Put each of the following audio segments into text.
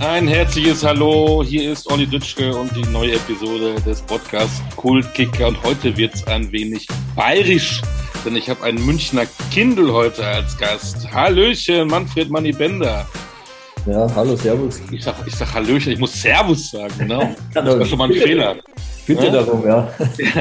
Ein herzliches Hallo, hier ist Olli Dütschke und die neue Episode des Podcasts Kultkicker und heute wird es ein wenig bayerisch, denn ich habe einen Münchner Kindl heute als Gast. Hallöchen, Manfred Manni Bender. Ja, hallo, Servus. Ich sag, ich sag Hallöchen, ich muss Servus sagen, ne? Das war schon mal ein Fehler. Bitte ja? darum, ja.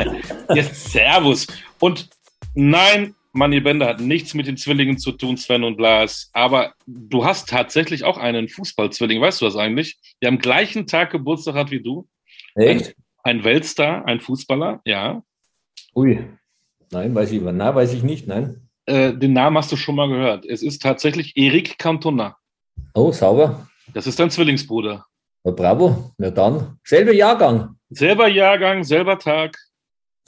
Jetzt Servus. Und nein, Manni Bender hat nichts mit den Zwillingen zu tun, Sven und Lars. Aber du hast tatsächlich auch einen Fußballzwilling. Weißt du das eigentlich? Der am gleichen Tag Geburtstag hat wie du. Echt? Ein, ein Weltstar, ein Fußballer, ja. Ui. Nein, weiß ich, na, weiß ich nicht, nein. Äh, den Namen hast du schon mal gehört. Es ist tatsächlich Eric Cantona. Oh, sauber. Das ist dein Zwillingsbruder. Na, bravo. Na dann. Selber Jahrgang. Selber Jahrgang, selber Tag.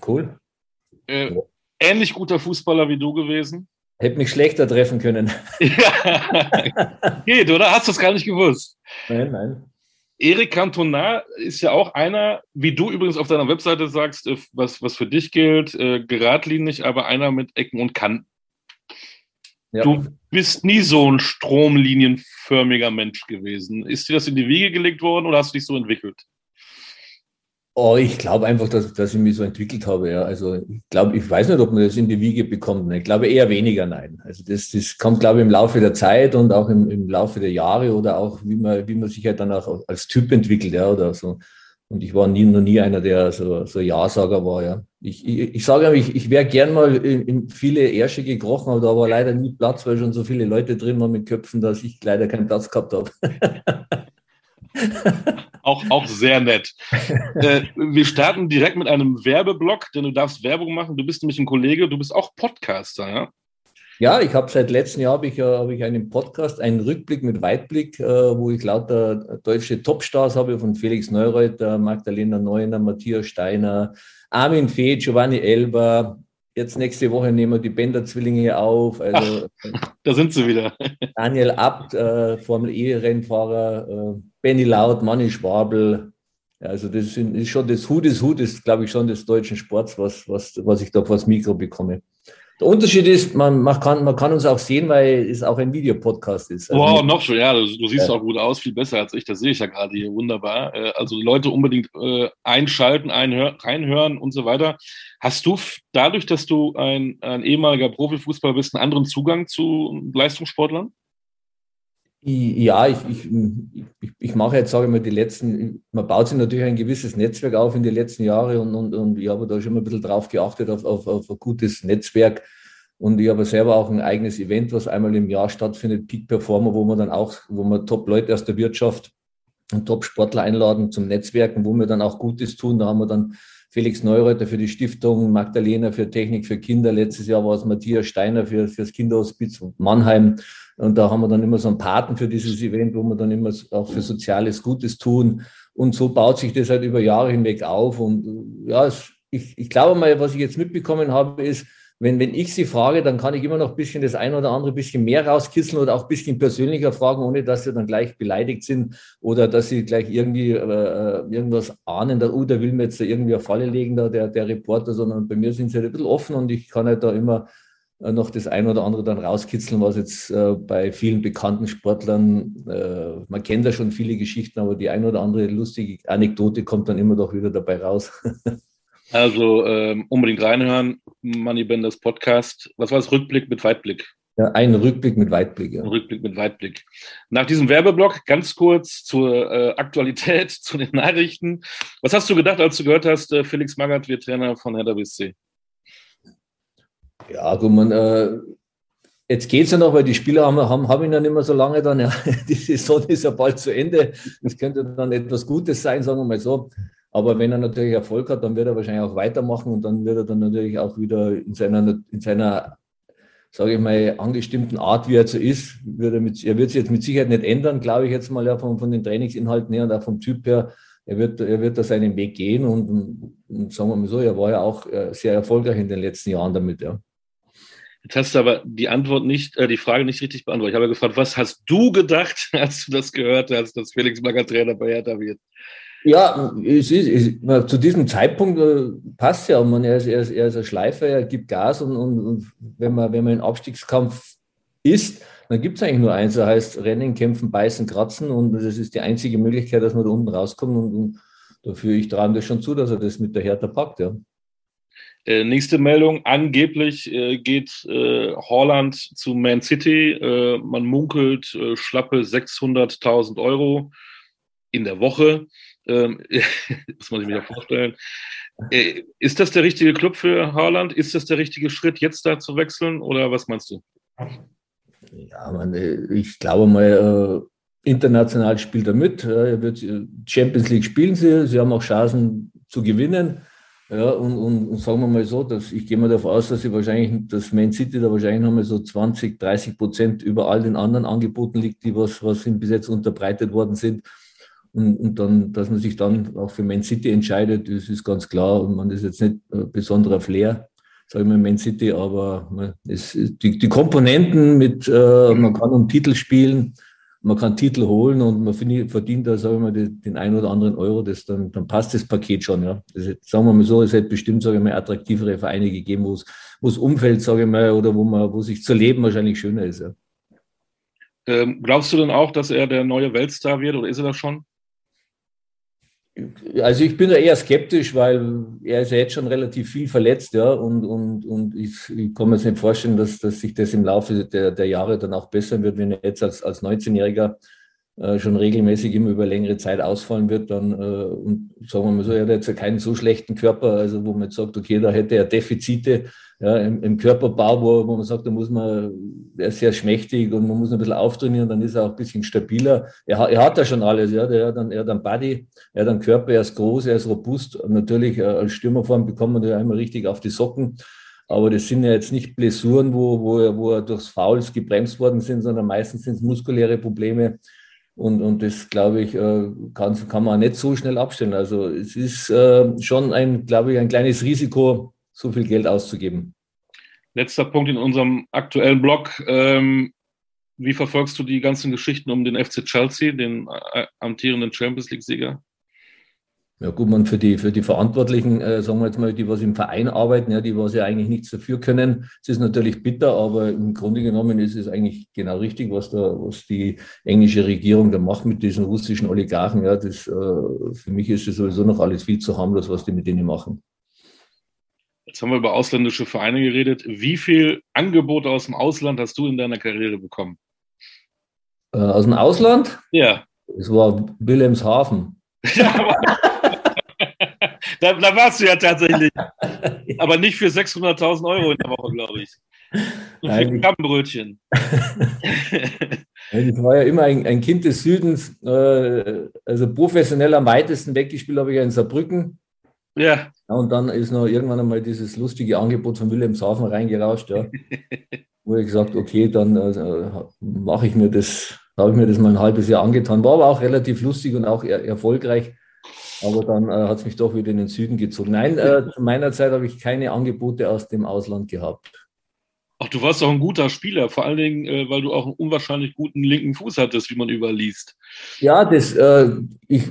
Cool. Äh, ähnlich guter Fußballer wie du gewesen. Hätte mich schlechter treffen können. Ja. Geht, oder? Hast du es gar nicht gewusst? Nein, nein. Eric Cantona ist ja auch einer, wie du übrigens auf deiner Webseite sagst, äh, was, was für dich gilt, äh, geradlinig, aber einer mit Ecken und Kanten. Ja. Du bist nie so ein stromlinienförmiger Mensch gewesen. Ist dir das in die Wiege gelegt worden oder hast du dich so entwickelt? Oh, ich glaube einfach, dass, dass ich mich so entwickelt habe. Ja. Also ich glaube, ich weiß nicht, ob man das in die Wiege bekommt. Ich glaube eher weniger, nein. Also das, das kommt, glaube ich, im Laufe der Zeit und auch im, im Laufe der Jahre oder auch, wie man, wie man sich halt dann auch als Typ entwickelt, ja, oder so. Und ich war nie, noch nie einer, der so, so Ja-Sager war, ja. Ich, ich, ich sage ich, ich wäre gern mal in, in viele Ärsche gekrochen, aber da war leider nie Platz, weil schon so viele Leute drin waren mit Köpfen, dass ich leider keinen Platz gehabt habe. auch, auch sehr nett. Äh, wir starten direkt mit einem Werbeblock, denn du darfst Werbung machen. Du bist nämlich ein Kollege, du bist auch Podcaster, ja? Ja, ich habe seit letztem Jahr habe ich, hab ich einen Podcast, einen Rückblick mit Weitblick, äh, wo ich lauter deutsche Topstars habe, von Felix Neureuter, Magdalena Neuner, Matthias Steiner, Armin Fee, Giovanni Elber. Jetzt nächste Woche nehmen wir die Bender-Zwillinge auf. Also, Ach, da sind sie wieder. Daniel Abt, äh, Formel E-Rennfahrer, äh, Benny Laut, Manni Schwabel. Also das ist schon das Hut des Hut, ist glaube ich schon des deutschen Sports, was, was, was ich da vor das Mikro bekomme. Der Unterschied ist, man, man, kann, man kann uns auch sehen, weil es auch ein Videopodcast ist. Also wow, noch schon, ja, du, du siehst ja. auch gut aus, viel besser als ich, das sehe ich ja gerade hier, wunderbar. Äh, also Leute unbedingt äh, einschalten, einhör, reinhören und so weiter. Hast du dadurch, dass du ein, ein ehemaliger Profifußballer bist, einen anderen Zugang zu Leistungssportlern? Ja, ich, ich, ich, ich mache jetzt, sage ich mal, die letzten, man baut sich natürlich ein gewisses Netzwerk auf in den letzten Jahren und, und, und ich habe da schon mal ein bisschen drauf geachtet, auf, auf, auf ein gutes Netzwerk. Und ich habe selber auch ein eigenes Event, was einmal im Jahr stattfindet, Peak Performer, wo man dann auch, wo man Top-Leute aus der Wirtschaft und Top-Sportler einladen zum Netzwerken, wo wir dann auch Gutes tun. Da haben wir dann Felix Neureuter für die Stiftung, Magdalena für Technik für Kinder. Letztes Jahr war es Matthias Steiner für, das Kinderhospiz Mannheim. Und da haben wir dann immer so einen Paten für dieses Event, wo wir dann immer auch für soziales Gutes tun. Und so baut sich das halt über Jahre hinweg auf. Und ja, ich, ich glaube mal, was ich jetzt mitbekommen habe, ist, wenn, wenn ich sie frage, dann kann ich immer noch ein bisschen das ein oder andere bisschen mehr rauskisseln oder auch ein bisschen persönlicher fragen, ohne dass sie dann gleich beleidigt sind oder dass sie gleich irgendwie äh, äh irgendwas ahnen, da, uh, der will mir jetzt irgendwie eine Falle legen, da, der, der Reporter, sondern bei mir sind sie halt ein bisschen offen und ich kann halt da immer äh, noch das ein oder andere dann rauskitzeln, was jetzt äh, bei vielen bekannten Sportlern, äh, man kennt ja schon viele Geschichten, aber die ein oder andere lustige Anekdote kommt dann immer doch wieder dabei raus. also ähm, unbedingt reinhören, Money Benders Podcast. Was war das? Rückblick mit Weitblick? Ja, ein Rückblick mit Weitblick. Ja. Rückblick mit Weitblick. Nach diesem Werbeblock ganz kurz zur äh, Aktualität, zu den Nachrichten. Was hast du gedacht, als du gehört hast, äh, Felix Magath wird Trainer von Hertha BSC? Ja, gut, man, äh, jetzt geht es ja noch, weil die Spieler haben, haben, haben ihn ja nicht mehr so lange dann. Ja, die Saison ist ja bald zu Ende. Das könnte dann etwas Gutes sein, sagen wir mal so. Aber wenn er natürlich Erfolg hat, dann wird er wahrscheinlich auch weitermachen und dann wird er dann natürlich auch wieder in seiner, in seiner sage ich mal, angestimmten Art, wie er so ist, wird er, mit, er wird sich jetzt mit Sicherheit nicht ändern, glaube ich jetzt mal ja von, von den Trainingsinhalten her und auch vom Typ her. Er wird, er wird da seinen Weg gehen und, und sagen wir mal so, er war ja auch äh, sehr erfolgreich in den letzten Jahren damit, ja. Jetzt hast du aber die Antwort nicht, äh, die Frage nicht richtig beantwortet. Ich habe gefragt, was hast du gedacht, als du das gehört hast, dass Felix Magath Trainer bei Hertha wird? Ja, es ist, es, zu diesem Zeitpunkt äh, passt ja. Man, er, ist, er, ist, er ist ein Schleifer, er gibt Gas und, und, und wenn, man, wenn man im Abstiegskampf ist, dann gibt es eigentlich nur eins, das heißt Rennen, Kämpfen, Beißen, Kratzen und das ist die einzige Möglichkeit, dass man da unten rauskommt und, und dafür ich traue das schon zu, dass er das mit der Hertha packt, ja. Äh, nächste Meldung. Angeblich äh, geht äh, Holland zu Man City. Äh, man munkelt äh, schlappe 600.000 Euro in der Woche. Ähm, das muss ich mir ja vorstellen. Äh, ist das der richtige Club für Haaland? Ist das der richtige Schritt, jetzt da zu wechseln? Oder was meinst du? Ja, man, ich glaube mal, international spielt er mit. Er wird Champions League spielen sie. Sie haben auch Chancen zu gewinnen. Ja, und, und, und, sagen wir mal so, dass ich gehe mal davon aus, dass sie wahrscheinlich, dass Man City da wahrscheinlich nochmal so 20, 30 Prozent über all den anderen Angeboten liegt, die was, was ihm bis jetzt unterbreitet worden sind. Und, und dann, dass man sich dann auch für Man City entscheidet, das ist ganz klar. Und man ist jetzt nicht ein besonderer Flair, sage ich mal, Man City, aber man, es, die, die Komponenten mit, äh, man kann um Titel spielen, man kann Titel holen und man verdient da, sagen wir mal, den einen oder anderen Euro, das dann, dann passt das Paket schon. Ja. Das ist, sagen wir mal so, es hätte bestimmt, sage ich mal, attraktivere Vereine gegeben, wo es, wo es Umfeld, sage ich mal, oder wo man, wo sich zu leben wahrscheinlich schöner ist. Ja. Ähm, glaubst du denn auch, dass er der neue Weltstar wird oder ist er das schon? Also ich bin da eher skeptisch, weil er ist ja jetzt schon relativ viel verletzt, ja, und, und, und ich, ich kann mir jetzt nicht vorstellen, dass, dass sich das im Laufe der, der Jahre dann auch bessern wird, wenn er jetzt als, als 19-Jähriger äh, schon regelmäßig immer über längere Zeit ausfallen wird, dann, äh, und sagen wir mal so, er hat jetzt ja keinen so schlechten Körper, also wo man jetzt sagt, okay, da hätte er Defizite, ja, im, im, Körperbau, wo, wo man sagt, da muss man, er ist sehr schmächtig und man muss ein bisschen auftrainieren, dann ist er auch ein bisschen stabiler. Er, er hat ja schon alles, ja, er hat dann, er hat einen Body, er hat einen Körper, er ist groß, er ist robust. Und natürlich äh, als Stürmerform bekommt man da einmal richtig auf die Socken. Aber das sind ja jetzt nicht Blessuren, wo, wo, er, wo er durchs Fouls gebremst worden sind, sondern meistens sind es muskuläre Probleme. Und, und das, glaube ich, äh, kann, kann man nicht so schnell abstellen. Also es ist äh, schon ein, glaube ich, ein kleines Risiko, so viel Geld auszugeben. Letzter Punkt in unserem aktuellen Blog. Ähm, wie verfolgst du die ganzen Geschichten um den FC Chelsea, den äh, amtierenden Champions League-Sieger? Ja gut, man für die, für die Verantwortlichen, äh, sagen wir jetzt mal, die was im Verein arbeiten, ja, die was ja eigentlich nichts dafür können. Es ist natürlich bitter, aber im Grunde genommen ist es eigentlich genau richtig, was da, was die englische Regierung da macht mit diesen russischen Oligarchen. Ja, das, äh, für mich ist es sowieso noch alles viel zu harmlos, was die mit denen machen. Jetzt haben wir über ausländische Vereine geredet. Wie viel Angebote aus dem Ausland hast du in deiner Karriere bekommen? Äh, aus dem Ausland? Ja. Es war Wilhelmshaven. da, da, warst du ja tatsächlich. Aber nicht für 600.000 Euro in der Woche, glaube ich. Und Nein, für Krabbenbrötchen. ich war ja immer ein, ein Kind des Südens. Äh, also professionell am weitesten weggespielt habe ich ja in Saarbrücken. Ja. ja. Und dann ist noch irgendwann einmal dieses lustige Angebot von Wilhelmshaven reingerauscht, ja. wo ich gesagt okay, dann äh, mache ich mir das, habe ich mir das mal ein halbes Jahr angetan. War aber auch relativ lustig und auch er erfolgreich. Aber dann äh, hat es mich doch wieder in den Süden gezogen. Nein, äh, zu meiner Zeit habe ich keine Angebote aus dem Ausland gehabt. Ach, du warst doch ein guter Spieler, vor allen Dingen, äh, weil du auch einen unwahrscheinlich guten linken Fuß hattest, wie man überliest. Ja, das, äh, ich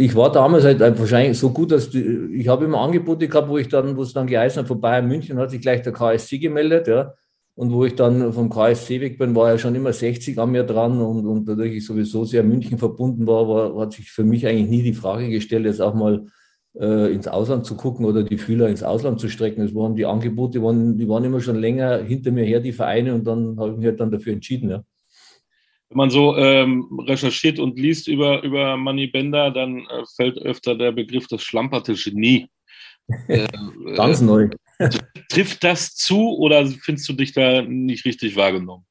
ich war damals halt wahrscheinlich so gut, dass die, ich habe immer Angebote gehabt, wo ich dann, wo es dann geheißen hat, von Bayern München hat sich gleich der KSC gemeldet, ja. Und wo ich dann vom KSC weg bin, war ja schon immer 60 an mir dran und, und dadurch ich sowieso sehr München verbunden war, war, hat sich für mich eigentlich nie die Frage gestellt, jetzt auch mal äh, ins Ausland zu gucken oder die Fühler ins Ausland zu strecken. Es waren die Angebote, die waren, die waren immer schon länger hinter mir her, die Vereine, und dann habe ich mich halt dann dafür entschieden, ja wenn man so ähm, recherchiert und liest über, über Money Bender, dann äh, fällt öfter der Begriff das schlamperte Genie. Äh, Ganz neu. trifft das zu oder findest du dich da nicht richtig wahrgenommen?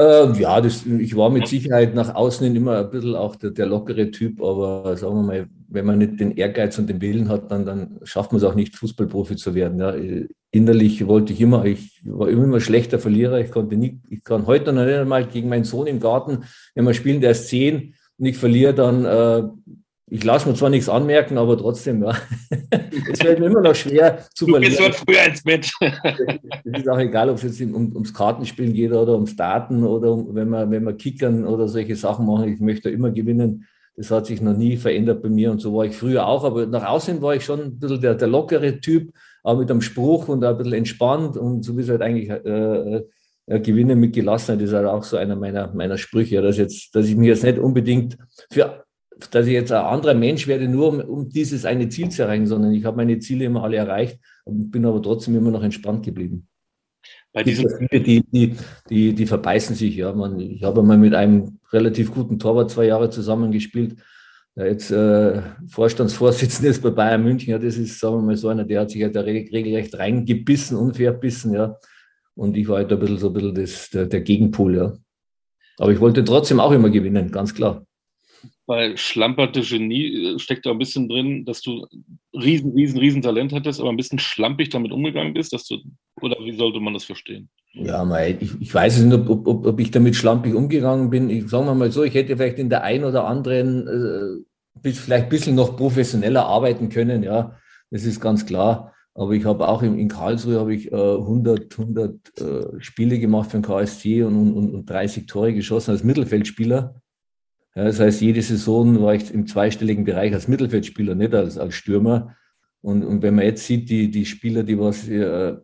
Äh, ja, das, ich war mit Sicherheit nach außen hin immer ein bisschen auch der, der, lockere Typ, aber sagen wir mal, wenn man nicht den Ehrgeiz und den Willen hat, dann, dann schafft man es auch nicht, Fußballprofi zu werden. Ja. Innerlich wollte ich immer, ich war immer schlechter Verlierer. Ich konnte nie, ich kann heute noch nicht einmal gegen meinen Sohn im Garten, wenn wir spielen, der ist zehn und ich verliere, dann äh, ich lasse mir zwar nichts anmerken, aber trotzdem, ja. Es fällt mir immer noch schwer zu Du bist heute früher ins Bett. Es ist auch egal, ob es jetzt um, ums Kartenspielen geht oder ums Daten oder um, wenn wir, wenn wir kickern oder solche Sachen machen. Ich möchte immer gewinnen. Das hat sich noch nie verändert bei mir und so war ich früher auch. Aber nach außen war ich schon ein bisschen der, der lockere Typ, auch mit einem Spruch und auch ein bisschen entspannt und so wie es halt eigentlich äh, ja, Gewinne mit Gelassenheit ist halt auch so einer meiner, meiner Sprüche, dass, jetzt, dass ich mir jetzt nicht unbedingt für, dass ich jetzt ein anderer Mensch werde, nur um, um dieses eine Ziel zu erreichen, sondern ich habe meine Ziele immer alle erreicht und bin aber trotzdem immer noch entspannt geblieben. Bei diesen viele, die, die, die, die verbeißen sich, ja. Man, ich habe mal mit einem relativ guten Torwart zwei Jahre zusammengespielt. Ja, jetzt äh, Vorstandsvorsitzender ist bei Bayern München, ja, das ist, sagen wir mal, so einer, der hat sich halt da regelrecht reingebissen und verbissen, ja. Und ich war halt ein bisschen so ein bisschen das, der, der Gegenpol, ja. Aber ich wollte trotzdem auch immer gewinnen, ganz klar. Bei schlamperte Genie äh, steckt da ein bisschen drin, dass du riesen, riesen, riesen Talent hattest, aber ein bisschen schlampig damit umgegangen bist, dass du, oder wie sollte man das verstehen? Ja, mei, ich, ich weiß nicht, ob, ob, ob ich damit schlampig umgegangen bin. Ich sage mal so, ich hätte vielleicht in der einen oder anderen äh, bis, vielleicht ein bisschen noch professioneller arbeiten können, ja, das ist ganz klar. Aber ich habe auch in, in Karlsruhe habe ich äh, 100, 100 äh, Spiele gemacht für den KSC und, und, und 30 Tore geschossen als Mittelfeldspieler. Ja, das heißt, jede Saison war ich im zweistelligen Bereich als Mittelfeldspieler, nicht als, als Stürmer. Und, und wenn man jetzt sieht, die, die Spieler, die was, äh,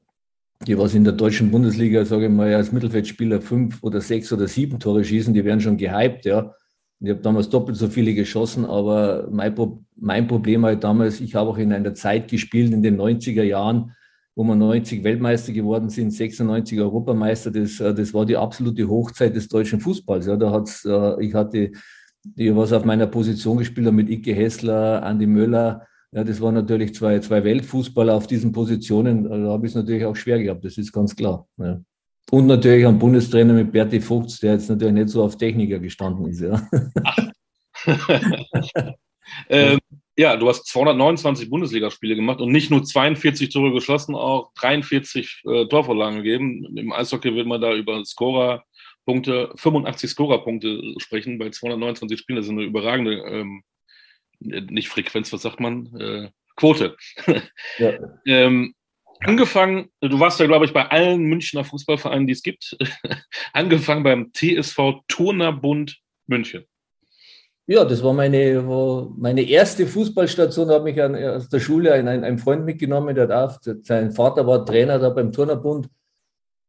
die was in der deutschen Bundesliga, sage ich mal, als Mittelfeldspieler fünf oder sechs oder sieben Tore schießen, die werden schon gehypt, ja. Ich habe damals doppelt so viele geschossen, aber mein, mein Problem halt damals, ich habe auch in einer Zeit gespielt, in den 90er Jahren, wo wir 90 Weltmeister geworden sind, 96 Europameister, das, äh, das war die absolute Hochzeit des deutschen Fußballs. Ja, da hat's, äh, ich hatte, die was auf meiner Position gespielt haben mit Icke Hessler, Andi Möller, ja, das waren natürlich zwei, zwei Weltfußballer auf diesen Positionen. Da habe ich es natürlich auch schwer gehabt, das ist ganz klar. Ja. Und natürlich ein Bundestrainer mit Berti Vogts, der jetzt natürlich nicht so auf Techniker gestanden ist. Ja, ähm, ja du hast 229 Bundesligaspiele gemacht und nicht nur 42 Tore geschossen, auch 43 äh, Torvorlagen gegeben. Im Eishockey wird man da über Scorerpunkte, 85 Scorerpunkte sprechen bei 229 Spielen. Das ist eine überragende, ähm, nicht Frequenz, was sagt man? Äh, Quote. Ja. ähm, angefangen, du warst ja, glaube ich, bei allen Münchner Fußballvereinen, die es gibt, angefangen beim TSV Turnerbund München. Ja, das war meine, war meine erste Fußballstation, da hat mich an, aus der Schule ein, ein, ein Freund mitgenommen, der darf, sein Vater war Trainer da beim Turnerbund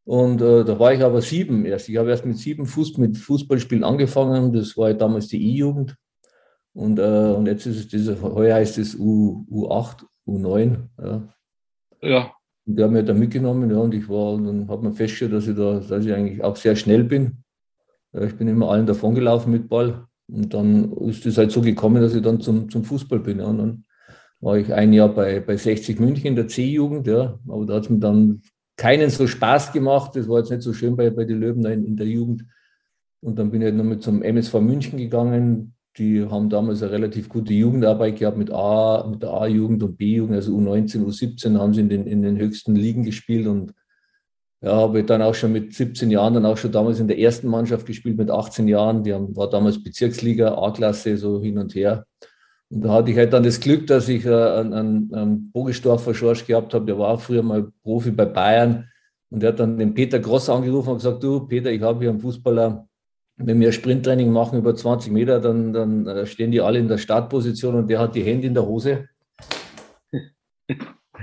und äh, da war ich aber sieben erst. Ich habe erst mit sieben Fuß, mit Fußballspielen angefangen, das war damals die E-Jugend und, äh, und jetzt ist es, diese, heuer heißt es U, U8, U9. Ja. ja. Und der hat mich da mitgenommen, ja, und ich war, und dann hat man festgestellt, dass ich da, dass ich eigentlich auch sehr schnell bin. Ja, ich bin immer allen davon gelaufen mit Ball. Und dann ist es halt so gekommen, dass ich dann zum, zum Fußball bin. Ja. Und dann war ich ein Jahr bei, bei 60 München in der C-Jugend, ja. Aber da hat es mir dann keinen so Spaß gemacht. Das war jetzt nicht so schön bei, bei den Löwen in, in der Jugend. Und dann bin ich halt noch mit zum MSV München gegangen. Die haben damals eine relativ gute Jugendarbeit gehabt mit A, mit der A-Jugend und B-Jugend, also U19, U17 haben sie in den, in den höchsten Ligen gespielt und ja, habe dann auch schon mit 17 Jahren, dann auch schon damals in der ersten Mannschaft gespielt mit 18 Jahren. Die haben, war damals Bezirksliga, A-Klasse, so hin und her. Und da hatte ich halt dann das Glück, dass ich äh, einen, einen, Bogestorfer Schorsch gehabt habe, der war früher mal Profi bei Bayern. Und der hat dann den Peter Gross angerufen und gesagt, du Peter, ich habe hier einen Fußballer, wenn wir Sprinttraining machen über 20 Meter, dann, dann äh, stehen die alle in der Startposition und der hat die Hände in der Hose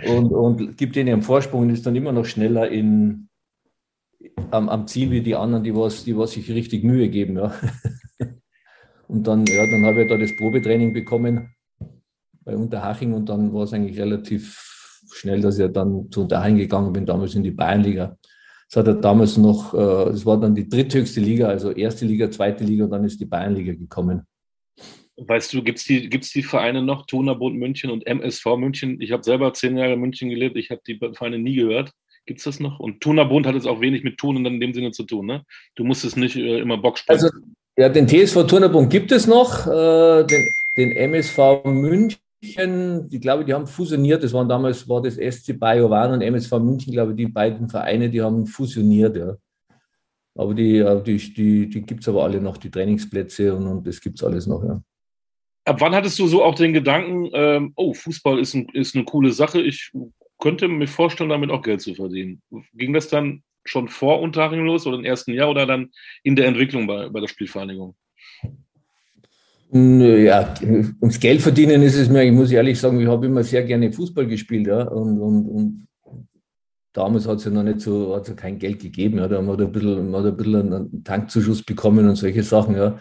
und, und gibt ihnen einen Vorsprung und ist dann immer noch schneller in, am, am Ziel wie die anderen, die was, die was sich richtig Mühe geben. Ja. Und dann, ja, dann habe ich da das Probetraining bekommen bei Unterhaching und dann war es eigentlich relativ schnell, dass ich dann zu Unterhaching gegangen bin, damals in die Bayernliga. Es hat er damals noch, äh, es war dann die dritthöchste Liga, also erste Liga, zweite Liga und dann ist die Bayernliga gekommen. Weißt du, gibt es die, gibt's die Vereine noch, Tonerbund München und MSV München? Ich habe selber zehn Jahre in München gelebt, ich habe die Vereine nie gehört. Gibt es das noch? Und Tonerbund hat es auch wenig mit Turnen in dem Sinne zu tun, ne? Du musst es nicht äh, immer Bock spielen. Also, ja, den TSV Turnerbund gibt es noch, äh, den, den MSV München ich glaube, die haben fusioniert. Das waren damals, war das SC Bayovan und MSV München, glaube ich, die beiden Vereine, die haben fusioniert, ja. Aber die, äh, die, die, die gibt es aber alle noch, die Trainingsplätze und, und das gibt es alles noch, ja. Ab wann hattest du so auch den Gedanken, ähm, oh, Fußball ist, ein, ist eine coole Sache, ich könnte mir vorstellen, damit auch Geld zu verdienen. Ging das dann schon vor Unterhaching los oder im ersten Jahr oder dann in der Entwicklung bei, bei der Spielvereinigung? Ja, ums Geld verdienen ist es mir, ich muss ehrlich sagen, ich habe immer sehr gerne Fußball gespielt, ja, und, und, und damals hat es ja noch nicht so, hat ja kein Geld gegeben. Ja. Da haben wir ein man ein bisschen einen Tankzuschuss bekommen und solche Sachen. Ja.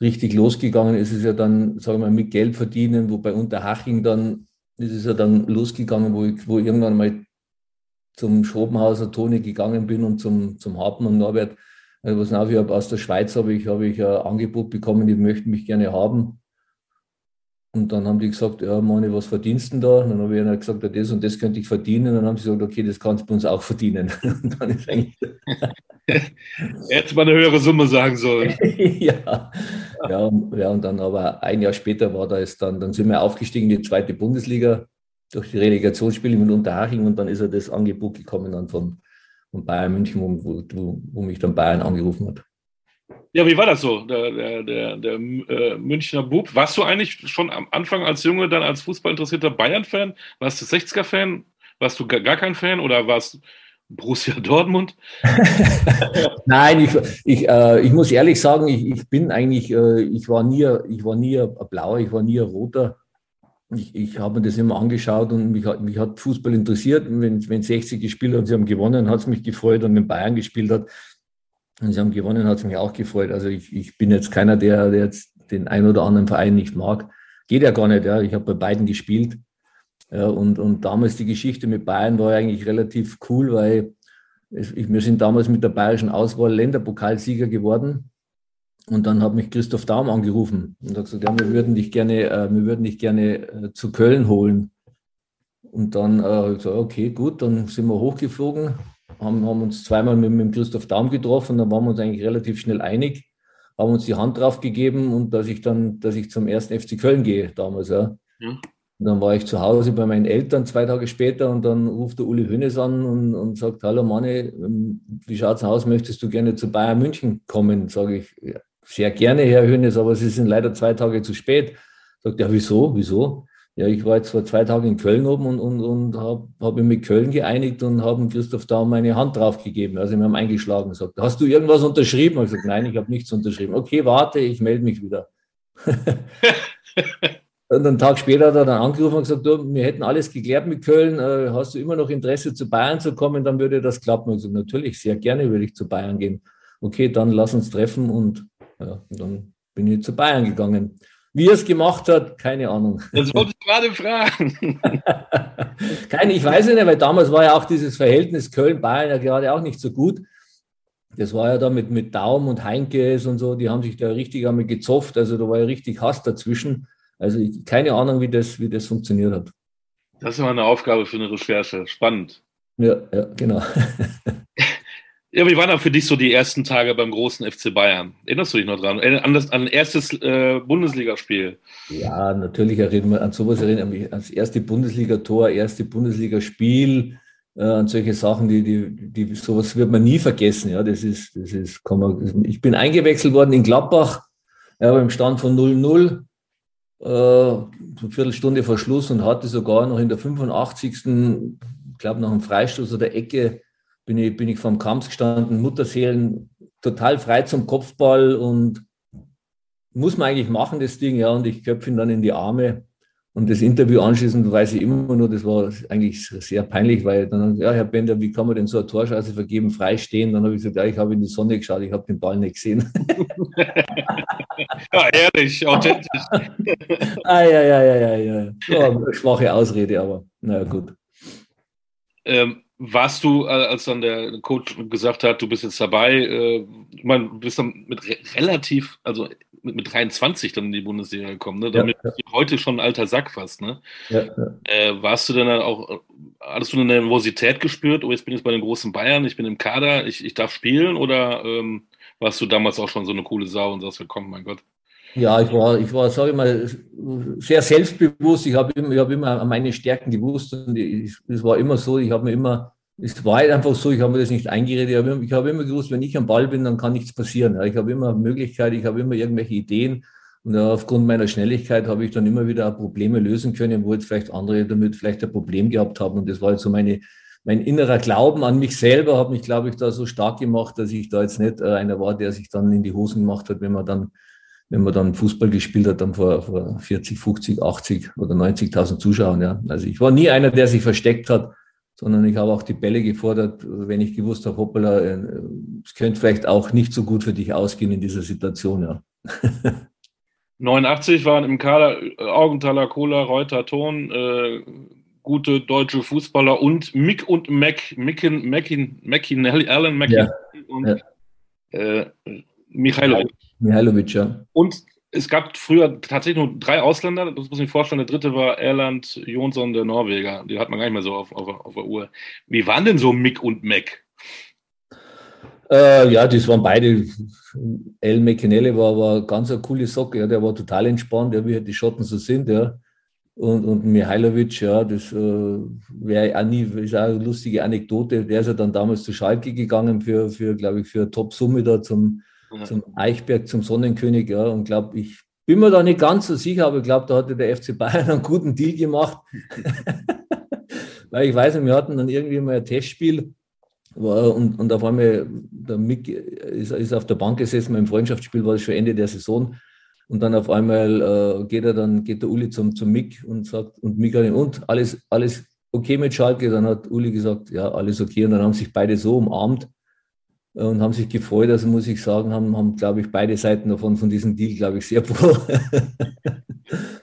Richtig losgegangen ist es ja dann, sagen wir mal, mit Geld verdienen, wo bei Unterhaching dann ist es ja dann losgegangen, wo ich, wo irgendwann mal zum Schopenhauser Toni gegangen bin und zum, zum Hartmann Norbert. Also was nach, ich habe aus der Schweiz habe ich, habe ich ein Angebot bekommen, die möchten mich gerne haben. Und dann haben die gesagt, ja, Mani, was verdienst du denn da? Und dann habe ich ihnen gesagt, ja, das und das könnte ich verdienen. Und dann haben sie gesagt, okay, das kannst du bei uns auch verdienen. Und dann ist eigentlich. Hätte mal eine höhere Summe sagen sollen. ja. Ja, und, ja, und dann aber ein Jahr später war da ist dann, dann sind wir aufgestiegen in die zweite Bundesliga durch die Relegationsspiele mit Unterhaching und dann ist er das Angebot gekommen dann von, von Bayern München, wo, wo, wo mich dann Bayern angerufen hat. Ja, wie war das so, der, der, der, der äh, Münchner Bub? Warst du eigentlich schon am Anfang als Junge dann als Fußballinteressierter Bayern-Fan? Warst du 60er-Fan? Warst du gar, gar kein Fan oder warst du Borussia Dortmund? Nein, ich, ich, äh, ich muss ehrlich sagen, ich, ich bin eigentlich, äh, ich war nie, ich war nie ein Blauer, ich war nie ein Roter. Ich, ich habe mir das immer angeschaut und mich hat, mich hat Fußball interessiert. Wenn, wenn 60 gespielt hat und sie haben gewonnen, hat es mich gefreut. Und wenn Bayern gespielt hat, und sie haben gewonnen, hat es mich auch gefreut. Also ich, ich bin jetzt keiner, der, der jetzt den einen oder anderen Verein nicht mag. Geht ja gar nicht, ja. Ich habe bei beiden gespielt. Ja, und, und damals die Geschichte mit Bayern war eigentlich relativ cool, weil es, ich, wir sind damals mit der bayerischen Auswahl Länderpokalsieger geworden. Und dann hat mich Christoph Daum angerufen und hat gesagt, ja, wir würden dich gerne, äh, wir würden dich gerne äh, zu Köln holen. Und dann äh, gesagt, okay, gut, dann sind wir hochgeflogen, haben, haben uns zweimal mit, mit Christoph Daum getroffen, dann waren wir uns eigentlich relativ schnell einig, haben uns die Hand drauf gegeben und dass ich dann, dass ich zum ersten FC Köln gehe damals, ja. ja. Und dann war ich zu Hause bei meinen Eltern zwei Tage später und dann ruft der Uli Hönes an und, und sagt, hallo Manni, ähm, wie schaut's aus, möchtest du gerne zu Bayern München kommen? Sage ich, ja, sehr gerne, Herr Hönes, aber Sie sind leider zwei Tage zu spät. Sagt er, wieso, wieso? Ja, ich war jetzt vor zwei Tagen in Köln oben und, und, und habe hab mich mit Köln geeinigt und haben Christoph da meine Hand drauf gegeben. Also wir haben eingeschlagen. Sagt, hast du irgendwas unterschrieben? Ich gesagt, nein, ich habe nichts unterschrieben. Okay, warte, ich melde mich wieder. und einen Tag später hat er dann angerufen und gesagt, du, wir hätten alles geklärt mit Köln. Äh, hast du immer noch Interesse, zu Bayern zu kommen? Dann würde das klappen. Ich gesagt, natürlich, sehr gerne würde ich zu Bayern gehen. Okay, dann lass uns treffen und, ja, und dann bin ich zu Bayern gegangen. Wie er es gemacht hat, keine Ahnung. Das wollte ich gerade fragen. keine, ich weiß nicht, weil damals war ja auch dieses Verhältnis Köln-Bayern ja gerade auch nicht so gut. Das war ja da mit, mit Daum und Heinkes und so, die haben sich da richtig einmal gezopft. Also da war ja richtig Hass dazwischen. Also ich, keine Ahnung, wie das, wie das funktioniert hat. Das ist mal eine Aufgabe für eine Recherche. Spannend. Ja, ja, genau. Ja, wie waren da für dich so die ersten Tage beim großen FC Bayern? Erinnerst du dich noch dran? An das an erstes äh, Bundesligaspiel? Ja, natürlich erinnern wir an sowas erinnern mich ans erste Bundesligator, erste Bundesligaspiel, äh, an solche Sachen, die, die, die, sowas wird man nie vergessen. Ja, das ist, das ist, kann man, ich bin eingewechselt worden in Gladbach, ja, beim Stand von 0-0, äh, eine Viertelstunde vor Schluss und hatte sogar noch in der 85. ich glaube, nach einem Freistoß oder Ecke bin ich, bin ich vom Kampf gestanden, Mutterseelen total frei zum Kopfball und muss man eigentlich machen, das Ding, ja, und ich köpfe ihn dann in die Arme. Und das Interview anschließend weiß ich immer nur, das war eigentlich sehr peinlich, weil dann, ja, Herr Bender, wie kann man denn so eine Torschance vergeben, frei stehen? Dann habe ich gesagt, ja, ich habe in die Sonne geschaut, ich habe den Ball nicht gesehen. ja, ehrlich, authentisch. ah, ja, ja, ja, ja, ja. ja schwache Ausrede, aber naja, gut. Ähm, warst du, äh, als dann der Coach gesagt hat, du bist jetzt dabei, äh, man, du bist dann mit re relativ, also mit, mit 23 dann in die Bundesliga gekommen, ne? Damit ja, ja. heute schon ein alter Sack fast, ne? Ja, äh, warst du dann auch, hattest du eine Nervosität gespürt, oh, jetzt bin ich bei den großen Bayern, ich bin im Kader, ich, ich darf spielen oder ähm, warst du damals auch schon so eine coole Sau und sagst, komm, mein Gott? Ja, ich war, ich war, sage ich mal, sehr selbstbewusst. Ich habe immer, ich habe immer meine Stärken gewusst und es war immer so. Ich habe mir immer, es war halt einfach so. Ich habe mir das nicht eingeredet. Ich habe, immer, habe immer gewusst, wenn ich am Ball bin, dann kann nichts passieren. Ich habe immer Möglichkeiten, ich habe immer irgendwelche Ideen und aufgrund meiner Schnelligkeit habe ich dann immer wieder Probleme lösen können, wo jetzt vielleicht andere damit vielleicht ein Problem gehabt haben. Und das war jetzt so meine, mein innerer Glauben an mich selber hat mich, glaube ich, da so stark gemacht, dass ich da jetzt nicht äh, einer war, der sich dann in die Hosen gemacht hat, wenn man dann wenn man dann Fußball gespielt hat, dann vor, vor 40, 50, 80 oder 90.000 Zuschauern. Ja. Also ich war nie einer, der sich versteckt hat, sondern ich habe auch die Bälle gefordert, wenn ich gewusst habe, hoppala, äh, es könnte vielleicht auch nicht so gut für dich ausgehen in dieser Situation, ja. 89 waren im Kader äh, Augenthaler, Kohler, Reuter, Ton, äh, gute deutsche Fußballer und Mick und Mac, Micken, Mackin, Mackinelli, Alan Mackin ja. und ja. Äh, Michailovic. Michailovic, ja. Und es gab früher tatsächlich nur drei Ausländer, das muss ich mir vorstellen. Der dritte war Erland Jonsson, der Norweger. Den hat man gar nicht mehr so auf, auf, auf der Uhr. Wie waren denn so Mick und Mac? Äh, ja, das waren beide. El McKinley war, war ganz eine coole Socke, ja, der war total entspannt, ja, wie halt die Schotten so sind, ja. Und, und Mihailovic, ja, das äh, wäre auch nie, ist auch eine lustige Anekdote. Der ist ja dann damals zu Schalke gegangen für, für glaube ich, für eine Top-Summe da zum, ja. zum Eichberg, zum Sonnenkönig, ja. Und glaube, ich bin mir da nicht ganz so sicher, aber ich glaube, da hatte der FC Bayern einen guten Deal gemacht. Weil ich weiß nicht, wir hatten dann irgendwie mal ein Testspiel und, und auf einmal, der Mick ist, ist auf der Bank gesessen, mein Freundschaftsspiel war das schon Ende der Saison. Und dann auf einmal äh, geht er dann, geht der Uli zum, zum Mick und sagt, und Mick hat ihn, und alles, alles okay mit Schalke? Dann hat Uli gesagt, ja, alles okay. Und dann haben sich beide so umarmt und haben sich gefreut. Also muss ich sagen, haben, haben glaube ich, beide Seiten davon, von diesem Deal, glaube ich, sehr pro,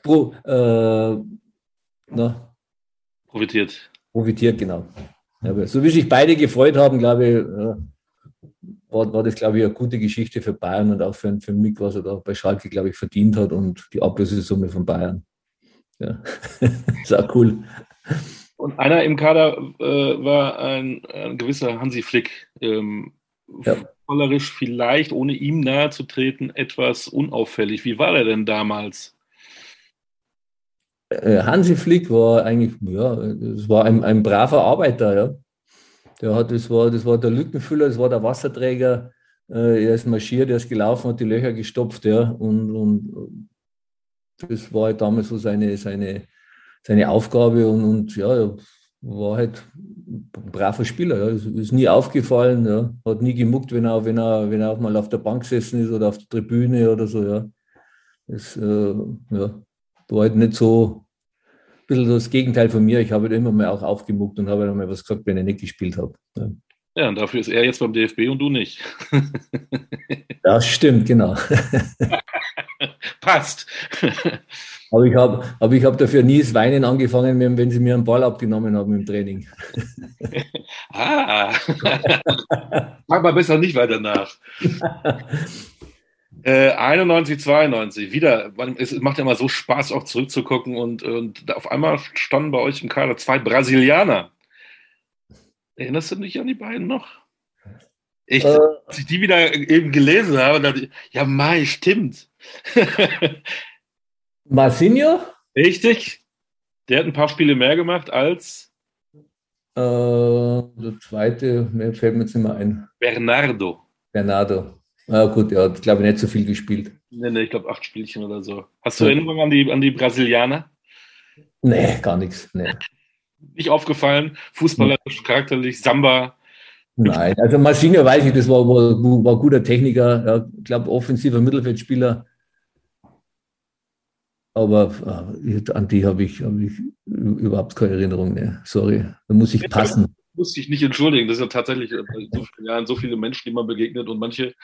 pro äh, na, profitiert. Profitiert, genau. Aber so wie sich beide gefreut haben, glaube ich, war, war das, glaube ich, eine gute Geschichte für Bayern und auch für, für Mick, was er da bei Schalke, glaube ich, verdient hat und die Ablösesumme von Bayern. Ja, ist auch cool. Und einer im Kader äh, war ein, ein, gewisser Hansi Flick. Ähm, ja. Vollerisch vielleicht, ohne ihm nahe zu treten, etwas unauffällig. Wie war er denn damals? Äh, Hansi Flick war eigentlich, ja, es war ein, ein braver Arbeiter, ja. Der hat, das war, das war der Lückenfüller, das war der Wasserträger. Äh, er ist marschiert, er ist gelaufen, hat die Löcher gestopft, ja. Und, und das war halt damals so seine, seine, seine Aufgabe und, und ja, war halt ein braver Spieler, ja. Ist, ist nie aufgefallen, ja. Hat nie gemuckt, wenn er, wenn er, wenn er auch mal auf der Bank gesessen ist oder auf der Tribüne oder so, ja. Das, äh, ja, war halt nicht so ein bisschen das Gegenteil von mir. Ich habe halt immer mal auch aufgemuckt und habe dann mal was gesagt, wenn ich nicht gespielt habe. Ja. ja, und dafür ist er jetzt beim DFB und du nicht. das stimmt, genau. Passt. Aber ich habe aber hab dafür nie das Weinen angefangen, wenn sie mir einen Ball abgenommen haben im Training. ah. Frag mal besser nicht weiter nach. Äh, 91, 92, wieder, es macht ja immer so Spaß, auch zurückzugucken und, und auf einmal standen bei euch im Kader zwei Brasilianer. Erinnerst du dich an die beiden noch? Ich, äh, als ich die wieder eben gelesen habe, dachte ich, ja, Mai, stimmt. Marcinho? Richtig. Der hat ein paar Spiele mehr gemacht als. Äh, der zweite, mir fällt mir jetzt nicht mehr ein. Bernardo. Bernardo. Ah, gut, er hat, glaube ich, nicht so viel gespielt. Nee, nee, ich glaube acht Spielchen oder so. Hast du ja. Erinnerungen an die, an die Brasilianer? Nee, gar nichts. Nee. Nicht aufgefallen? Fußballerisch, charakterlich, Samba? Nein, also Marcinho weiß ich, das war, war, war guter Techniker. Ja, ich glaube, offensiver Mittelfeldspieler. Aber äh, an die habe ich, hab ich überhaupt keine Erinnerung. mehr. Sorry, da muss ich passen. Muss ich nicht entschuldigen. Das ist ja tatsächlich in so vielen Jahren so viele Menschen, die man begegnet und manche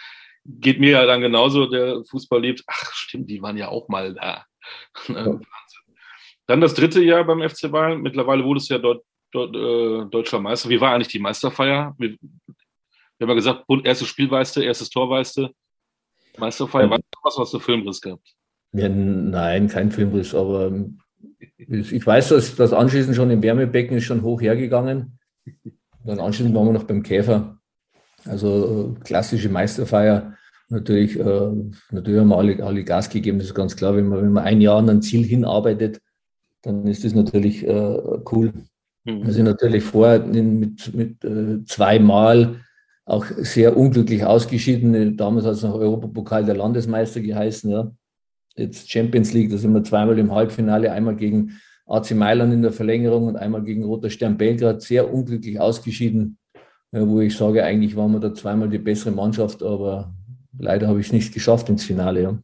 geht mir ja dann genauso, der Fußball lebt. Ach, stimmt, die waren ja auch mal da. Ja. Dann das dritte Jahr beim FC Bayern. Mittlerweile wurde es ja dort, dort äh, deutscher Meister. Wie war eigentlich die Meisterfeier? Wir, wir haben ja gesagt, erstes Spiel weißt du, erstes Tor weißt du. Meisterfeier, ja. was hast du Filmriss gehabt? Ja, nein, kein Filmriss, aber ich weiß, dass das anschließend schon im Wärmebecken ist schon hoch hergegangen. Dann anschließend waren wir noch beim Käfer. Also äh, klassische Meisterfeier. Natürlich, äh, natürlich haben wir alle, alle Gas gegeben, das ist ganz klar. Wenn man, wenn man ein Jahr an ein Ziel hinarbeitet, dann ist das natürlich äh, cool. Mhm. Wir sind natürlich vorher mit, mit äh, zweimal auch sehr unglücklich ausgeschieden. Damals hat es noch Europapokal der Landesmeister geheißen. Ja. Jetzt Champions League, da sind wir zweimal im Halbfinale, einmal gegen AC Mailand in der Verlängerung und einmal gegen Roter Stern Belgrad, sehr unglücklich ausgeschieden wo ich sage, eigentlich waren wir da zweimal die bessere Mannschaft, aber leider habe ich es nicht geschafft ins Finale. Ja.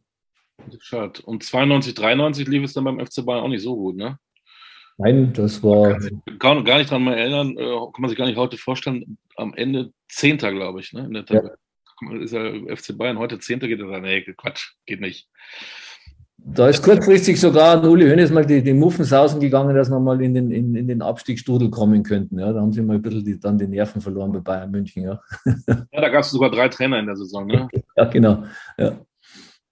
Schade. Und 92, 93 lief es dann beim FC Bayern auch nicht so gut, ne? Nein, das war. Kann gar nicht dran mal erinnern, äh, kann man sich gar nicht heute vorstellen. Am Ende Zehnter, glaube ich, ne? In der Tabelle. Ja. Ist ja FC Bayern heute Zehnter, geht er dann, nee, Quatsch, geht nicht. Da ist kurzfristig sogar an Uli Hoeneß mal die, die Muffensausen gegangen, dass wir mal in den, in, in den Abstiegsstrudel kommen könnten. Ja, da haben sie mal ein bisschen die, dann die Nerven verloren bei Bayern München. Ja, ja da gab es sogar drei Trainer in der Saison. Ne? ja, genau. Ja.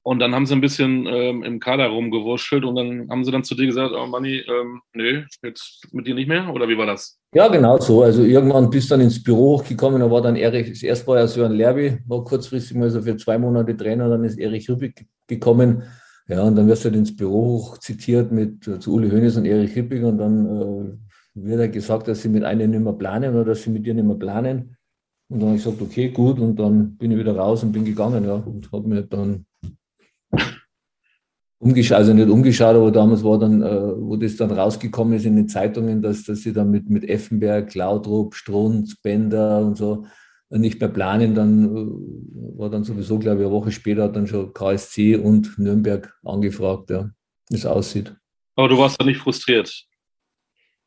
Und dann haben sie ein bisschen ähm, im Kader rumgewurschtelt und dann haben sie dann zu dir gesagt, oh Manni, ähm, nee, jetzt mit dir nicht mehr? Oder wie war das? Ja, genau so. Also irgendwann bist du dann ins Büro hochgekommen, da war dann Erich, erst war ja Sören Lerby, war kurzfristig mal so für zwei Monate Trainer, dann ist Erich Rübig gekommen ja, und dann wirst du halt ins Büro zitiert mit äh, zu Uli Hoeneß und Erich Hippig und dann äh, wird er gesagt, dass sie mit einem nicht mehr planen oder dass sie mit dir nicht mehr planen. Und dann habe ich gesagt, okay, gut. Und dann bin ich wieder raus und bin gegangen, ja. Und habe mir dann umgeschaut, also nicht umgeschaut, aber damals war dann, äh, wo das dann rausgekommen ist in den Zeitungen, dass, dass sie dann mit, mit Effenberg, Laudrup, Strunz, Bender und so nicht mehr planen, dann äh, war dann sowieso, glaube ich, eine Woche später hat dann schon KSC und Nürnberg angefragt, ja, wie es aussieht. Aber du warst da nicht frustriert?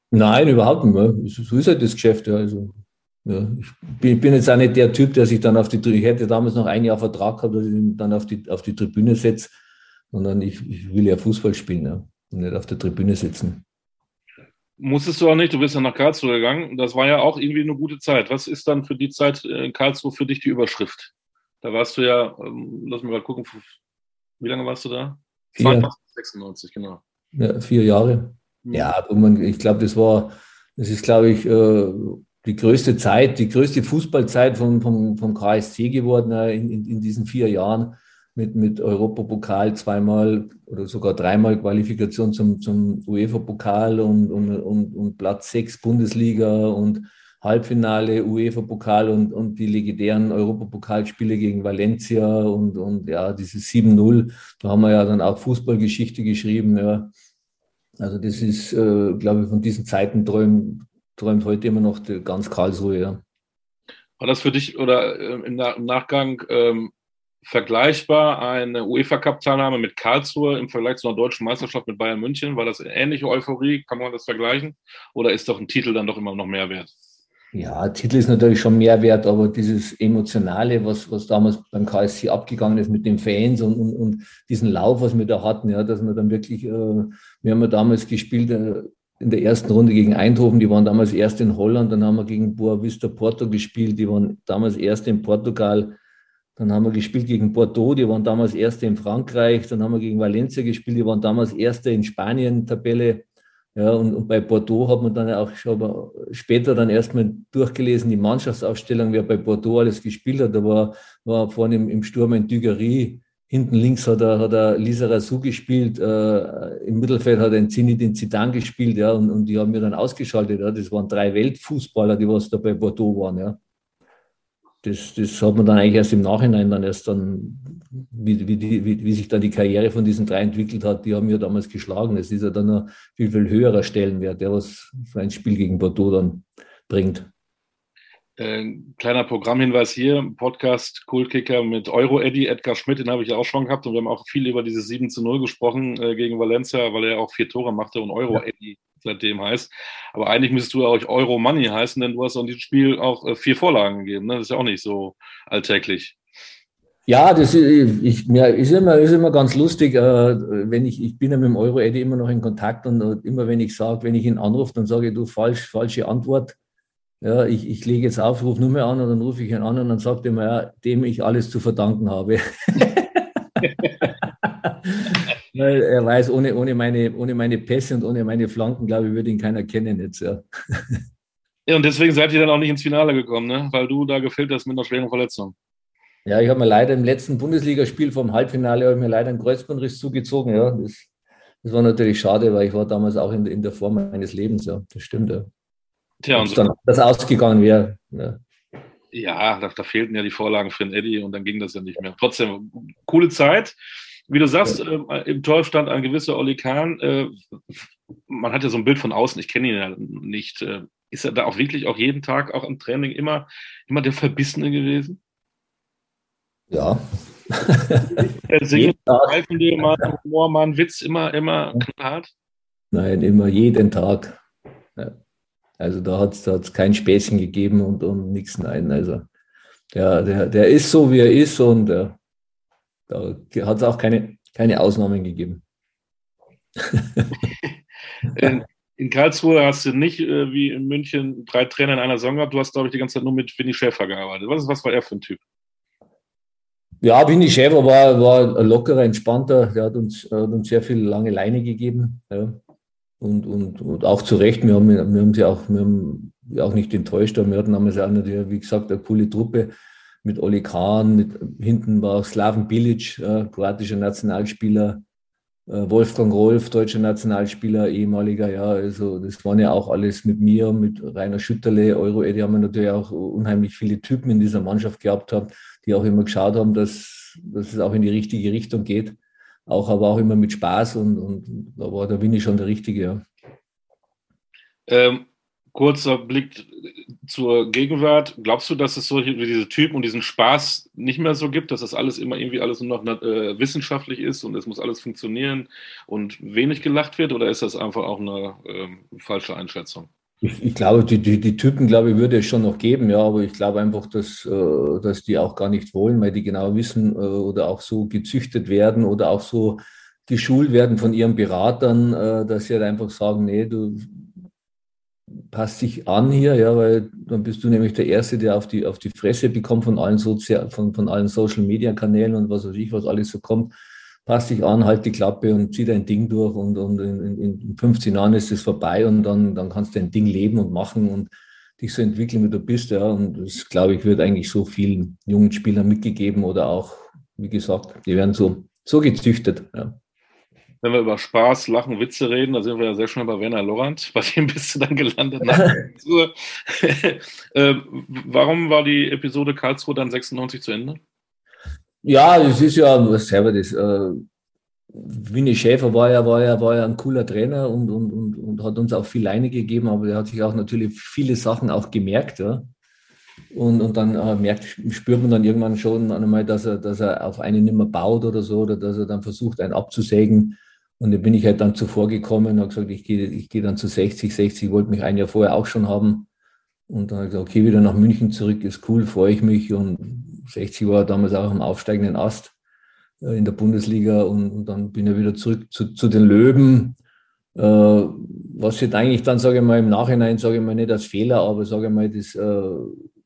Nein, überhaupt nicht mehr. So ist halt das Geschäft, ja. Also, ja. Ich bin, jetzt auch nicht der Typ, der sich dann auf die, ich hätte damals noch ein Jahr Vertrag gehabt, dass ich ihn dann auf die, auf die Tribüne setze, sondern ich, ich will ja Fußball spielen, ja, und nicht auf der Tribüne sitzen. Musstest du auch nicht, du bist ja nach Karlsruhe gegangen. Das war ja auch irgendwie eine gute Zeit. Was ist dann für die Zeit in Karlsruhe für dich die Überschrift? Da warst du ja, ähm, lass mich mal gucken, wie lange warst du da? Vier. 96, genau. Ja, vier Jahre. Mhm. Ja, ich glaube, das war, das ist, glaube ich, äh, die größte Zeit, die größte Fußballzeit vom, vom, vom KSC geworden in, in, in diesen vier Jahren mit, mit Europapokal zweimal oder sogar dreimal Qualifikation zum, zum UEFA-Pokal und, und, und, und Platz 6 Bundesliga und Halbfinale UEFA-Pokal und, und die legendären Europapokalspiele gegen Valencia und, und ja, dieses 7-0, da haben wir ja dann auch Fußballgeschichte geschrieben. Ja. Also das ist, äh, glaube ich, von diesen Zeiten träumt, träumt heute immer noch ganz Karlsruhe. Ja. War das für dich oder äh, im, Nachgang ähm, vergleichbar eine UEFA Cup Teilnahme mit Karlsruhe im Vergleich zu einer deutschen Meisterschaft mit Bayern München? War das ähnliche Euphorie? Kann man das vergleichen? Oder ist doch ein Titel dann doch immer noch mehr wert? Ja, Titel ist natürlich schon mehr wert, aber dieses Emotionale, was, was damals beim KSC abgegangen ist mit den Fans und, und, und diesen Lauf, was wir da hatten, ja, dass wir dann wirklich, äh, wir haben ja damals gespielt äh, in der ersten Runde gegen Eindhoven, die waren damals erst in Holland, dann haben wir gegen Boa Vista Porto gespielt, die waren damals erst in Portugal, dann haben wir gespielt gegen Bordeaux, die waren damals Erste in Frankreich. Dann haben wir gegen Valencia gespielt, die waren damals Erste in Spanien, Tabelle. Ja, und, und bei Bordeaux hat man dann auch schon später dann erstmal durchgelesen, die Mannschaftsaufstellung, wer bei Bordeaux alles gespielt hat. Da war, war vorne im, im Sturm ein Dugerie, hinten links hat er, hat er Lisa Rassou gespielt, äh, im Mittelfeld hat er ein Zinedine Zidane gespielt, ja, und, und die haben wir dann ausgeschaltet. Ja. Das waren drei Weltfußballer, die was da bei Bordeaux waren, ja das, das hat man dann eigentlich erst im Nachhinein dann erst dann, wie, wie, die, wie, wie sich dann die Karriere von diesen drei entwickelt hat, die haben ja damals geschlagen. Es ist ja dann ein viel, viel höherer Stellenwert, der was für ein Spiel gegen Bordeaux dann bringt. Äh, kleiner Programmhinweis hier, Podcast Kultkicker mit Euro-Eddy, Edgar Schmidt, den habe ich auch schon gehabt und wir haben auch viel über dieses 7 zu 0 gesprochen äh, gegen Valencia, weil er auch vier Tore machte und Euro-Eddy seitdem heißt. Aber eigentlich müsstest du euch Euro Money heißen, denn du hast an diesem Spiel auch äh, vier Vorlagen gegeben. Ne? Das ist ja auch nicht so alltäglich. Ja, das ist, ich, ja, ist, immer, ist immer ganz lustig, äh, wenn ich, ich bin ja mit dem Euro-Eddy immer noch in Kontakt und immer wenn ich sage, wenn ich ihn anrufe, dann sage ich, du, falsch, falsche Antwort. Ja, ich, ich lege jetzt auf, rufe nur mehr an und dann rufe ich ihn an und dann sagt er mir, ja, dem ich alles zu verdanken habe. Weil er weiß, ohne, ohne, meine, ohne meine Pässe und ohne meine Flanken, glaube ich, würde ihn keiner kennen jetzt. Ja. ja, und deswegen seid ihr dann auch nicht ins Finale gekommen, ne? weil du da gefehlt hast mit einer schweren Verletzung. Ja, ich habe mir leider im letzten Bundesligaspiel vom Halbfinale habe ich mir leider einen Kreuzbandriss zugezogen. Ja, das, das war natürlich schade, weil ich war damals auch in, in der Form meines Lebens. Ja, das stimmt. Ja. Tja, und dann das ausgegangen wäre. Ja. Ja, da, da, fehlten ja die Vorlagen für den Eddie und dann ging das ja nicht mehr. Trotzdem, coole Zeit. Wie du sagst, ja. äh, im Tor stand ein gewisser Oli Kahn. Äh, man hat ja so ein Bild von außen, ich kenne ihn ja nicht. Äh, ist er da auch wirklich auch jeden Tag, auch im Training, immer, immer der Verbissene gewesen? Ja. Der singende, mal Humor, mal ein Witz, immer, immer knallhart? Nein, immer jeden Tag. Ja. Also da hat es da kein Späßchen gegeben und, und nichts. Nein, also der, der, der ist so, wie er ist und äh, da hat es auch keine, keine Ausnahmen gegeben. in, in, Karlsruhe hast du nicht äh, wie in München drei Trainer in einer Saison gehabt. Du hast, glaube ich, die ganze Zeit nur mit Winnie Schäfer gearbeitet. Was, was war er für ein Typ? Ja, Winnie Schäfer war, war ein lockerer, entspannter. Der hat uns, hat uns sehr viel lange Leine gegeben. Ja. Und, und, und auch zu Recht, wir haben, wir haben sie auch, wir haben auch nicht enttäuscht. Wir hatten damals auch natürlich, wie gesagt, eine coole Truppe mit Oli Kahn, mit, hinten war auch Slaven Bilic, äh, kroatischer Nationalspieler, äh, Wolfgang Rolf, deutscher Nationalspieler, ehemaliger, ja, also das waren ja auch alles mit mir, mit Rainer Schütterle, Euro, die haben natürlich auch unheimlich viele Typen in dieser Mannschaft gehabt haben, die auch immer geschaut haben, dass, dass es auch in die richtige Richtung geht. Auch aber auch immer mit Spaß und, und da war der Winnie schon der Richtige, ja. Ähm, kurzer Blick zur Gegenwart. Glaubst du, dass es solche diese Typen und diesen Spaß nicht mehr so gibt, dass das alles immer irgendwie alles nur noch äh, wissenschaftlich ist und es muss alles funktionieren und wenig gelacht wird? Oder ist das einfach auch eine äh, falsche Einschätzung? Ich, ich, glaube, die, die, die Typen, glaube ich, würde es schon noch geben, ja, aber ich glaube einfach, dass, äh, dass die auch gar nicht wollen, weil die genau wissen äh, oder auch so gezüchtet werden oder auch so geschult werden von ihren Beratern, äh, dass sie halt einfach sagen, nee, du passt dich an hier, ja, weil dann bist du nämlich der Erste, der auf die, auf die Fresse bekommt von allen, Sozi von, von allen Social Media Kanälen und was weiß ich, was alles so kommt. Passt dich an, halt die Klappe und zieh dein Ding durch und, und in, in 15 Jahren ist es vorbei und dann, dann kannst du dein Ding leben und machen und dich so entwickeln, wie du bist. Ja. Und das, glaube ich, wird eigentlich so vielen jungen Spielern mitgegeben oder auch, wie gesagt, die werden so, so gezüchtet. Ja wenn wir über Spaß, Lachen, Witze reden, da sind wir ja sehr schnell bei Werner Lorand. Bei dem bist du dann gelandet. äh, warum war die Episode Karlsruhe dann 96 zu Ende? Ja, es ist ja, was selber das. Äh, Winnie Schäfer war ja, war ja, war ja ein cooler Trainer und, und, und, und hat uns auch viel Leine gegeben, aber er hat sich auch natürlich viele Sachen auch gemerkt. Ja. Und, und dann äh, merkt, spürt man dann irgendwann schon einmal, dass er, dass er auf einen nimmer baut oder so, oder dass er dann versucht, einen abzusägen. Und da bin ich halt dann zuvor gekommen und habe gesagt, ich gehe, ich gehe dann zu 60. 60 wollte mich ein Jahr vorher auch schon haben. Und dann habe ich gesagt, okay, wieder nach München zurück, ist cool, freue ich mich. Und 60 war damals auch am aufsteigenden Ast äh, in der Bundesliga. Und, und, dann bin ich wieder zurück zu, zu den Löwen. Äh, was jetzt eigentlich dann, sage ich mal, im Nachhinein, sage ich mal, nicht als Fehler, aber sage ich mal, das, äh,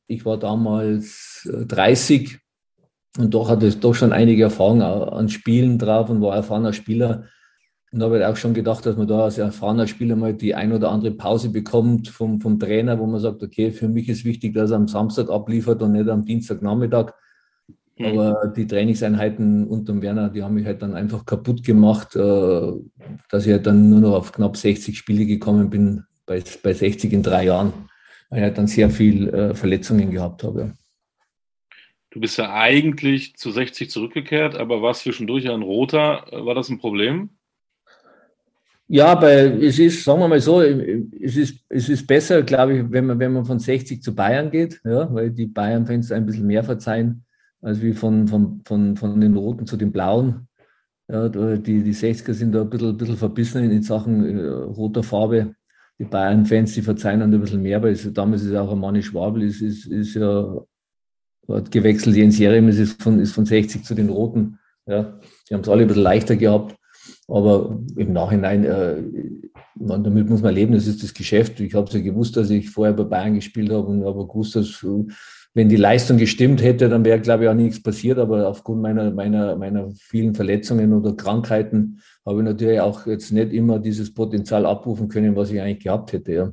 ich war damals 30 äh, und doch hatte ich doch schon einige Erfahrungen an Spielen drauf und war erfahrener Spieler. Und da habe ich auch schon gedacht, dass man da als erfahrener Spieler mal die ein oder andere Pause bekommt vom, vom Trainer, wo man sagt, okay, für mich ist wichtig, dass er am Samstag abliefert und nicht am Dienstagnachmittag. Mhm. Aber die Trainingseinheiten unter dem Werner, die haben mich halt dann einfach kaputt gemacht, äh, dass ich halt dann nur noch auf knapp 60 Spiele gekommen bin, bei, bei 60 in drei Jahren, weil ich halt dann sehr viel äh, Verletzungen gehabt habe. Du bist ja eigentlich zu 60 zurückgekehrt, aber war zwischendurch ein roter. War das ein Problem? Ja, weil es ist, sagen wir mal so, es ist, es ist besser, glaube ich, wenn man, wenn man von 60 zu Bayern geht, ja, weil die Bayern-Fans ein bisschen mehr verzeihen, als wie von, von, von, von den Roten zu den Blauen. Ja, die, die 60er sind da ein bisschen, ein bisschen verbissen in Sachen äh, roter Farbe. Die Bayern-Fans, die verzeihen dann ein bisschen mehr, weil es, damals ist auch ein Manni Schwabel, ist, ist, ist ja, hat gewechselt, Jens Jerem ist von, ist von 60 zu den Roten. Ja, die haben es alle ein bisschen leichter gehabt. Aber im Nachhinein, äh, man, damit muss man leben, das ist das Geschäft. Ich habe es ja gewusst, dass ich vorher bei Bayern gespielt habe und habe gewusst, dass äh, wenn die Leistung gestimmt hätte, dann wäre, glaube ich, auch nichts passiert. Aber aufgrund meiner, meiner, meiner vielen Verletzungen oder Krankheiten habe ich natürlich auch jetzt nicht immer dieses Potenzial abrufen können, was ich eigentlich gehabt hätte. Ja.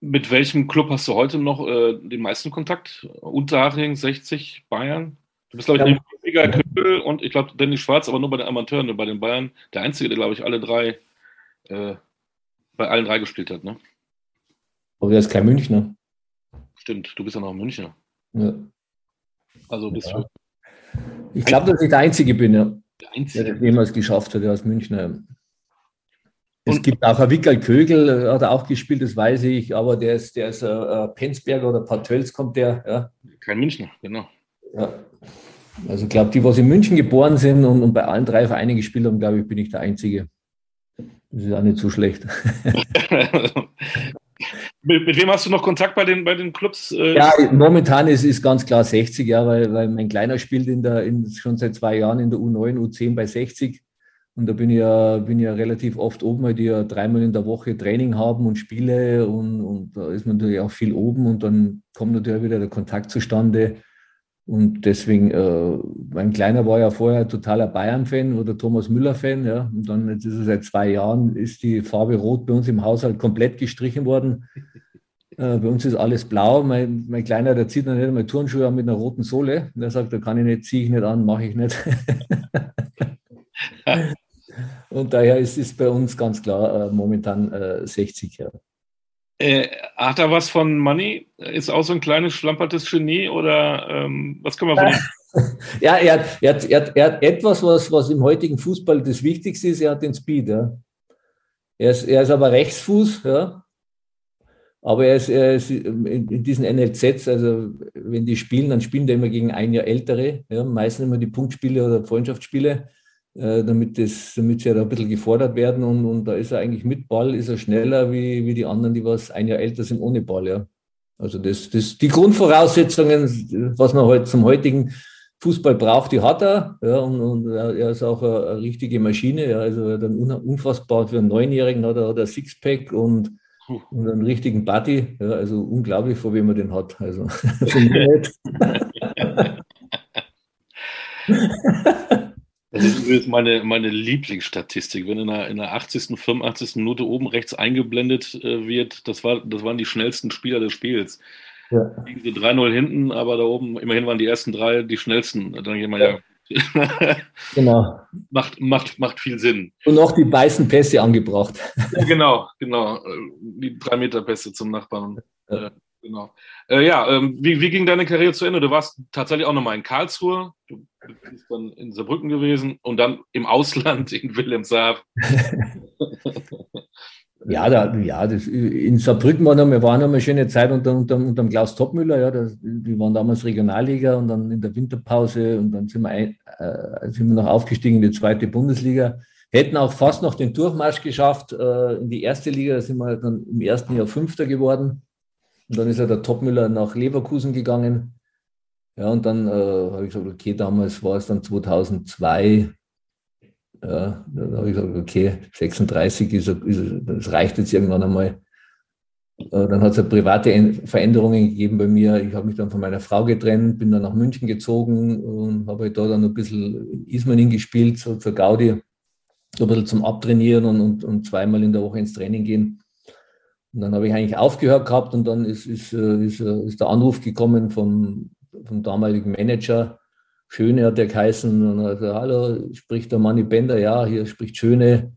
Mit welchem Club hast du heute noch äh, den meisten Kontakt? Unterhaching, 60, Bayern? Du bist, glaube ich, ja. Rüdiger Köhl und ich glaube Danny Schwarz, aber nur bei den Amateuren, nur bei den Bayern. Der Einzige, der, glaube ich, alle drei, äh, bei allen drei gespielt hat, ne? Aber der ist kein Münchner. Stimmt, du bist ja noch ein Münchner. Ja. Also bist ja. du. Ich glaube, dass ich der Einzige bin, ja. Der Einzige. Der das jemals geschafft hat, der aus Münchner. Es und, gibt auch einen Wickel Kögel, hat er auch gespielt, das weiß ich, aber der ist, der ist äh, Penzberger oder Partölz kommt der. Ja. Kein Münchner, genau. Ja. Also ich glaube, die, was in München geboren sind und, und bei allen drei Vereinen gespielt haben, glaube ich, bin ich der Einzige. Das ist auch nicht so schlecht. mit, mit, wem hast du noch Kontakt bei den, bei den Clubs? Äh? Ja, momentan ist, ist ganz klar 60, ja, weil, weil mein Kleiner spielt in der, in, schon seit zwei Jahren in der U9, U10 bei 60. Und da bin ich ja, bin ich ja relativ oft oben, weil die ja dreimal in der Woche Training haben und Spiele und, und da ist man natürlich auch viel oben und dann kommt natürlich wieder der Kontakt zustande. Und deswegen, äh, mein Kleiner war ja vorher totaler Bayern-Fan oder Thomas Müller-Fan. Ja. Und dann jetzt ist er seit zwei Jahren, ist die Farbe Rot bei uns im Haushalt komplett gestrichen worden. Äh, bei uns ist alles blau. Mein, mein Kleiner, der zieht noch nicht einmal Turnschuhe an mit einer roten Sohle. Und er sagt, da kann ich nicht, ziehe ich nicht an, mache ich nicht. Und daher ist es bei uns ganz klar äh, momentan äh, 60 Ja. Äh, hat er was von Money? Ist auch so ein kleines schlampertes Genie oder ähm, was können wir von ihm? ja, er hat, er, hat, er, hat, er hat etwas, was, was im heutigen Fußball das Wichtigste ist, er hat den Speed. Ja. Er, ist, er ist aber Rechtsfuß, ja. aber er ist, er ist in, in diesen NLZs, also wenn die spielen, dann spielen die immer gegen ein Jahr ältere, ja, meistens immer die Punktspiele oder Freundschaftsspiele. Äh, damit, das, damit sie ja da ein bisschen gefordert werden. Und, und da ist er eigentlich mit Ball, ist er schneller wie, wie die anderen, die was ein Jahr älter sind ohne Ball. Ja. Also das, das, die Grundvoraussetzungen, was man heute zum heutigen Fußball braucht, die hat er. Ja, und, und er ist auch eine, eine richtige Maschine. Ja, also dann unfassbar für einen Neunjährigen hat er, hat er Sixpack und, und einen richtigen Buddy. Ja, also unglaublich, vor wem man den hat. Also für mich nicht. Das ist übrigens meine, meine Lieblingsstatistik. Wenn in der, in der 80., 85. Minute oben rechts eingeblendet äh, wird, das, war, das waren die schnellsten Spieler des Spiels. Ja. Liegen sie 3-0 hinten, aber da oben, immerhin waren die ersten drei die schnellsten. Dann gehen wir ja. ja. genau. Macht, macht, macht viel Sinn. Und auch die beißen Pässe angebracht. Ja, genau, genau. Die drei Meter Pässe zum Nachbarn. Ja. Genau. Äh, ja, ähm, wie, wie ging deine Karriere zu Ende? Du warst tatsächlich auch nochmal in Karlsruhe. Du bist dann in Saarbrücken gewesen und dann im Ausland in Wilhelmshaven. ja, da, ja das, in Saarbrücken war noch, wir waren noch eine schöne Zeit unter, unter, unter dem Klaus Topmüller. Ja, das, die waren damals Regionalliga und dann in der Winterpause und dann sind wir, ein, äh, sind wir noch aufgestiegen in die zweite Bundesliga. Hätten auch fast noch den Durchmarsch geschafft äh, in die erste Liga. Da sind wir dann im ersten Jahr Fünfter geworden. Und dann ist ja der Topmüller nach Leverkusen gegangen. Ja, und dann äh, habe ich gesagt, okay, damals war es dann 2002. Ja, dann habe ich gesagt, okay, 36 ist, ist das reicht jetzt irgendwann einmal. Äh, dann hat es ja private Veränderungen gegeben bei mir. Ich habe mich dann von meiner Frau getrennt, bin dann nach München gezogen und habe halt da dann ein bisschen in Ismaning gespielt, so zur Gaudi, so ein bisschen zum Abtrainieren und, und, und zweimal in der Woche ins Training gehen. Und dann habe ich eigentlich aufgehört gehabt und dann ist, ist, äh, ist, äh, ist der Anruf gekommen vom, vom damaligen Manager. Schöne hat der geheißen. Und er sagt, hallo, spricht der Manni Bender? Ja, hier spricht Schöne.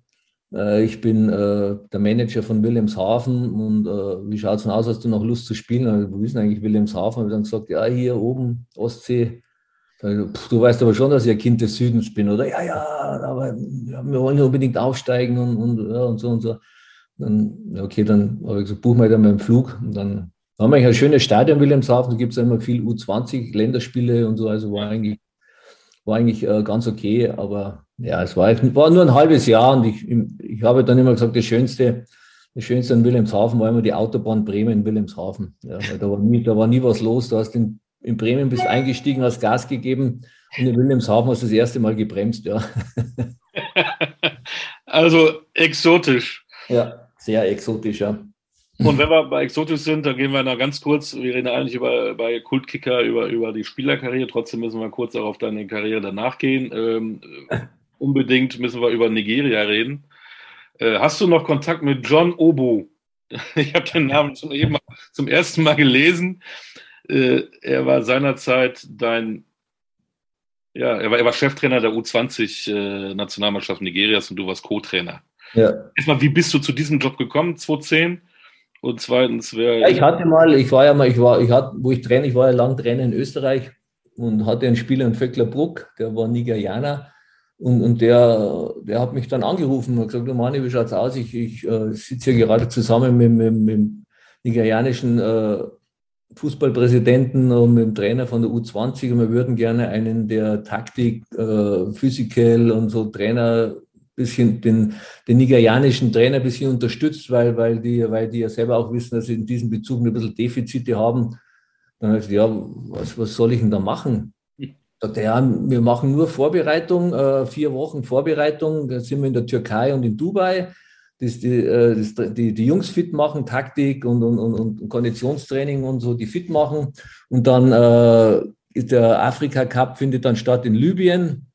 Äh, ich bin der Manager von Wilhelmshaven und wie schaut es denn aus, hast du noch Lust zu spielen? Also, wo ist denn eigentlich Wilhelmshaven? Und dann gesagt, ja, hier oben, Ostsee. Du weißt aber schon, dass ich ein Kind des Südens bin, oder? Ja, ja, aber wir wollen unbedingt aufsteigen und, und, ja, und so und so. Dann, okay, dann habe ich gesagt, buch mal dann meinen Flug. Und dann haben wir ein schönes Stadion Wilhelmshaven, da gibt es immer viel U20, Länderspiele und so, also war eigentlich, war eigentlich äh, ganz okay, aber ja, es war, war nur ein halbes Jahr und ich, ich habe dann immer gesagt, das Schönste, das Schönste an Wilhelmshaven war immer die Autobahn Bremen-Wilhelmshaven. Ja, da, war nie, da war nie was los, du hast in, in Bremen bist eingestiegen, hast Gas gegeben und in Wilhelmshaven hast du das erste Mal gebremst, ja. also exotisch. Ja sehr exotisch, ja. Und wenn wir bei exotisch sind, dann gehen wir noch ganz kurz, wir reden eigentlich über bei Kultkicker über, über die Spielerkarriere, trotzdem müssen wir kurz auch auf deine Karriere danach gehen. Ähm, unbedingt müssen wir über Nigeria reden. Äh, hast du noch Kontakt mit John Obo? Ich habe den Namen zum, eben zum ersten Mal gelesen. Äh, er war seinerzeit dein, ja, er war, er war Cheftrainer der U20-Nationalmannschaft äh, Nigerias und du warst Co-Trainer. Ja. Erstmal, wie bist du zu diesem Job gekommen, 2010? Und zweitens, wer. Ja, ich hatte mal, ich war ja mal, ich war, ich hatte, wo ich traine, ich war ja lang Trainer in Österreich und hatte einen Spieler in Vöckler Bruck, der war Nigerianer. Und, und der, der hat mich dann angerufen und gesagt, Mani, wie schaut's aus? Ich, ich äh, sitze hier gerade zusammen mit, mit, mit dem nigerianischen äh, Fußballpräsidenten und mit dem Trainer von der U20 und wir würden gerne einen der Taktik, äh, Physical und so Trainer bisschen den, den nigerianischen Trainer ein bisschen unterstützt, weil, weil, die, weil die ja selber auch wissen, dass sie in diesem Bezug ein bisschen Defizite haben. Dann habe ich gesagt, ja, was, was soll ich denn da machen? Ja, wir machen nur Vorbereitung, äh, vier Wochen Vorbereitung, da sind wir in der Türkei und in Dubai. Das, die, äh, die, die Jungs fit machen, Taktik und, und, und, und Konditionstraining und so, die fit machen. Und dann äh, ist der Afrika Cup findet dann statt in Libyen.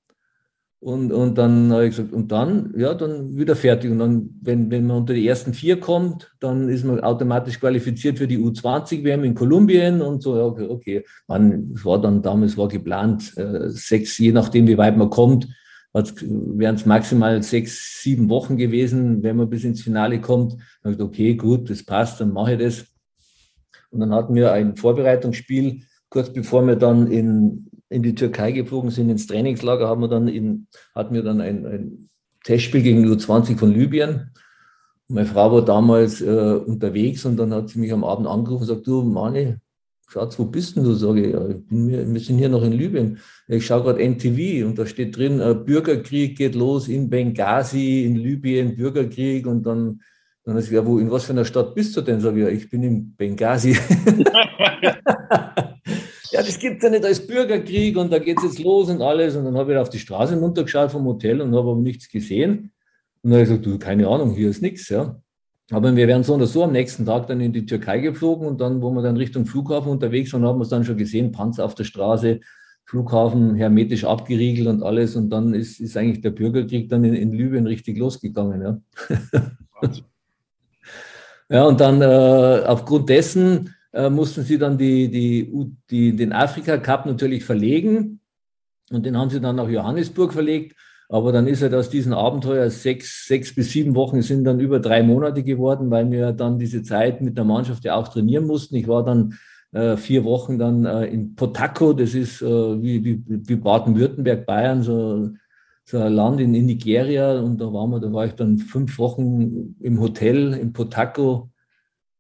Und, und dann habe ich gesagt, und dann, ja, dann wieder fertig. Und dann, wenn, wenn man unter die ersten vier kommt, dann ist man automatisch qualifiziert für die U20-WM in Kolumbien und so, okay, okay. Man, es war dann damals war geplant, äh, sechs, je nachdem, wie weit man kommt, wären es maximal sechs, sieben Wochen gewesen, wenn man bis ins Finale kommt. Dann ich okay, gut, das passt, dann mache ich das. Und dann hatten wir ein Vorbereitungsspiel, kurz bevor wir dann in in die Türkei geflogen sind, ins Trainingslager, haben wir dann in, hatten wir dann ein, ein Testspiel gegen die U20 von Libyen. Meine Frau war damals äh, unterwegs und dann hat sie mich am Abend angerufen und gesagt, du Mani, Schatz, wo bist denn du? Sage ich, ja, ich bin, wir sind hier noch in Libyen. Ich schaue gerade NTV und da steht drin, äh, Bürgerkrieg geht los in Benghazi, in Libyen, Bürgerkrieg und dann dann sie gesagt, wo, in was für einer Stadt bist du denn? Sag ich, ja, ich bin in Benghazi. ja, das gibt es ja nicht als Bürgerkrieg und da geht es jetzt los und alles. Und dann habe ich auf die Straße runtergeschaut vom Hotel und habe aber nichts gesehen. Und dann habe ich gesagt, du, keine Ahnung, hier ist nichts. Ja. Aber wir wären so oder so am nächsten Tag dann in die Türkei geflogen und dann, wo wir dann Richtung Flughafen unterwegs waren, haben wir es dann schon gesehen, Panzer auf der Straße, Flughafen hermetisch abgeriegelt und alles. Und dann ist, ist eigentlich der Bürgerkrieg dann in, in Libyen richtig losgegangen. Ja, ja und dann äh, aufgrund dessen äh, mussten sie dann die, die, die, den Afrika Cup natürlich verlegen. Und den haben sie dann nach Johannesburg verlegt. Aber dann ist halt aus diesem Abenteuer sechs, sechs bis sieben Wochen sind dann über drei Monate geworden, weil wir dann diese Zeit mit der Mannschaft ja auch trainieren mussten. Ich war dann äh, vier Wochen dann äh, in Potako, das ist äh, wie, wie, wie Baden-Württemberg, Bayern, so, so ein Land in, in Nigeria. Und da waren wir, da war ich dann fünf Wochen im Hotel in Potako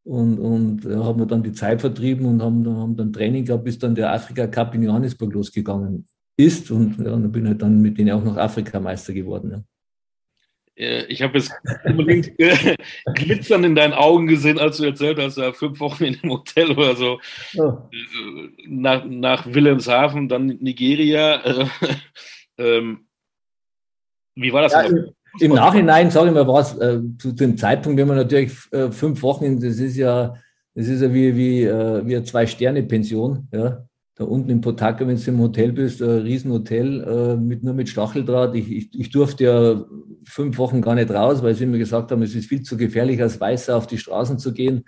und, und äh, haben wir dann die Zeit vertrieben und haben, haben dann Training gehabt, bis dann der Afrika Cup in Johannesburg losgegangen ist. Und ja, dann bin ich dann mit denen auch noch Afrikameister geworden. Ja. Äh, ich habe jetzt unbedingt äh, Glitzern in deinen Augen gesehen, als du erzählt hast, ja, fünf Wochen in einem Hotel oder so. Ja. Nach, nach Wilhelmshaven, dann Nigeria. Ähm, wie war das? Ja, im Nachhinein, sage ich mal, war es äh, zu dem Zeitpunkt, wenn man natürlich äh, fünf Wochen, das ist ja, das ist ja wie, wie, äh, wie eine Zwei-Sterne-Pension, ja. Da unten im Potaka, wenn du im Hotel bist, ein Riesenhotel, äh, mit, nur mit Stacheldraht. Ich, ich, ich durfte ja fünf Wochen gar nicht raus, weil sie mir gesagt haben, es ist viel zu gefährlich, als Weißer auf die Straßen zu gehen.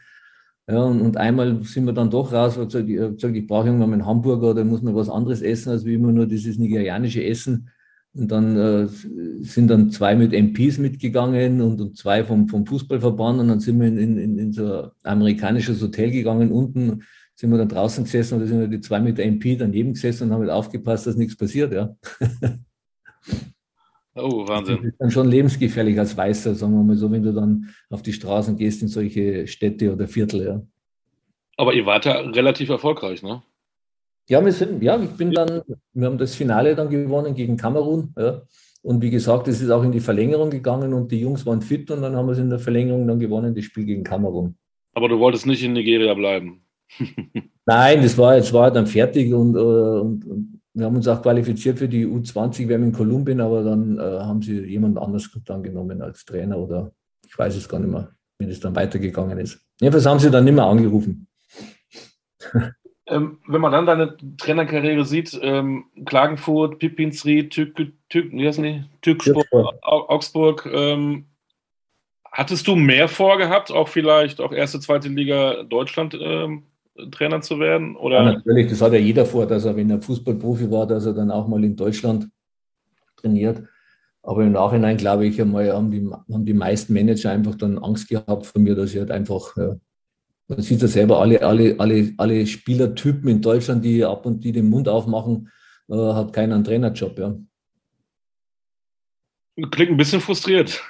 Ja, und, und einmal sind wir dann doch raus, weil ich, gesagt, ich brauche irgendwann mal einen Hamburger oder muss man was anderes essen, als wie immer nur dieses nigerianische Essen. Und dann äh, sind dann zwei mit MPs mitgegangen und, und zwei vom, vom Fußballverband. Und dann sind wir in, in, in so ein amerikanisches Hotel gegangen. Unten sind wir dann draußen gesessen und da sind die zwei mit der MP daneben gesessen und haben halt aufgepasst, dass nichts passiert. Ja. Oh, Wahnsinn. Das ist dann schon lebensgefährlich als Weißer, sagen wir mal so, wenn du dann auf die Straßen gehst in solche Städte oder Viertel. Ja. Aber ihr wart ja relativ erfolgreich, ne? Ja, wir sind, ja, ich bin dann, wir haben das Finale dann gewonnen gegen Kamerun. Ja. Und wie gesagt, es ist auch in die Verlängerung gegangen und die Jungs waren fit und dann haben wir es in der Verlängerung dann gewonnen, das Spiel gegen Kamerun. Aber du wolltest nicht in Nigeria bleiben. Nein, das war, das war dann fertig und, äh, und, und, wir haben uns auch qualifiziert für die U20 WM in Kolumbien, aber dann äh, haben sie jemand anders dann genommen als Trainer oder ich weiß es gar nicht mehr, wie es dann weitergegangen ist. Jedenfalls haben sie dann nicht mehr angerufen. Ähm, wenn man dann deine Trainerkarriere sieht, ähm, Klagenfurt, Pipinsried, Tück, Tück, wie heißen die? Tücksport, Augsburg, ähm, hattest du mehr vorgehabt, auch vielleicht auch erste, zweite Liga Deutschland ähm, Trainer zu werden? Oder? Ja, natürlich, das hat ja jeder vor, dass er, wenn er Fußballprofi war, dass er dann auch mal in Deutschland trainiert. Aber im Nachhinein, glaube ich, einmal haben die, haben die meisten Manager einfach dann Angst gehabt von mir, dass ich halt einfach ja, man sieht ja selber, alle, alle, alle, alle Spielertypen in Deutschland, die ab und die den Mund aufmachen, äh, hat keiner einen Trainerjob, ja. Klingt ein bisschen frustriert.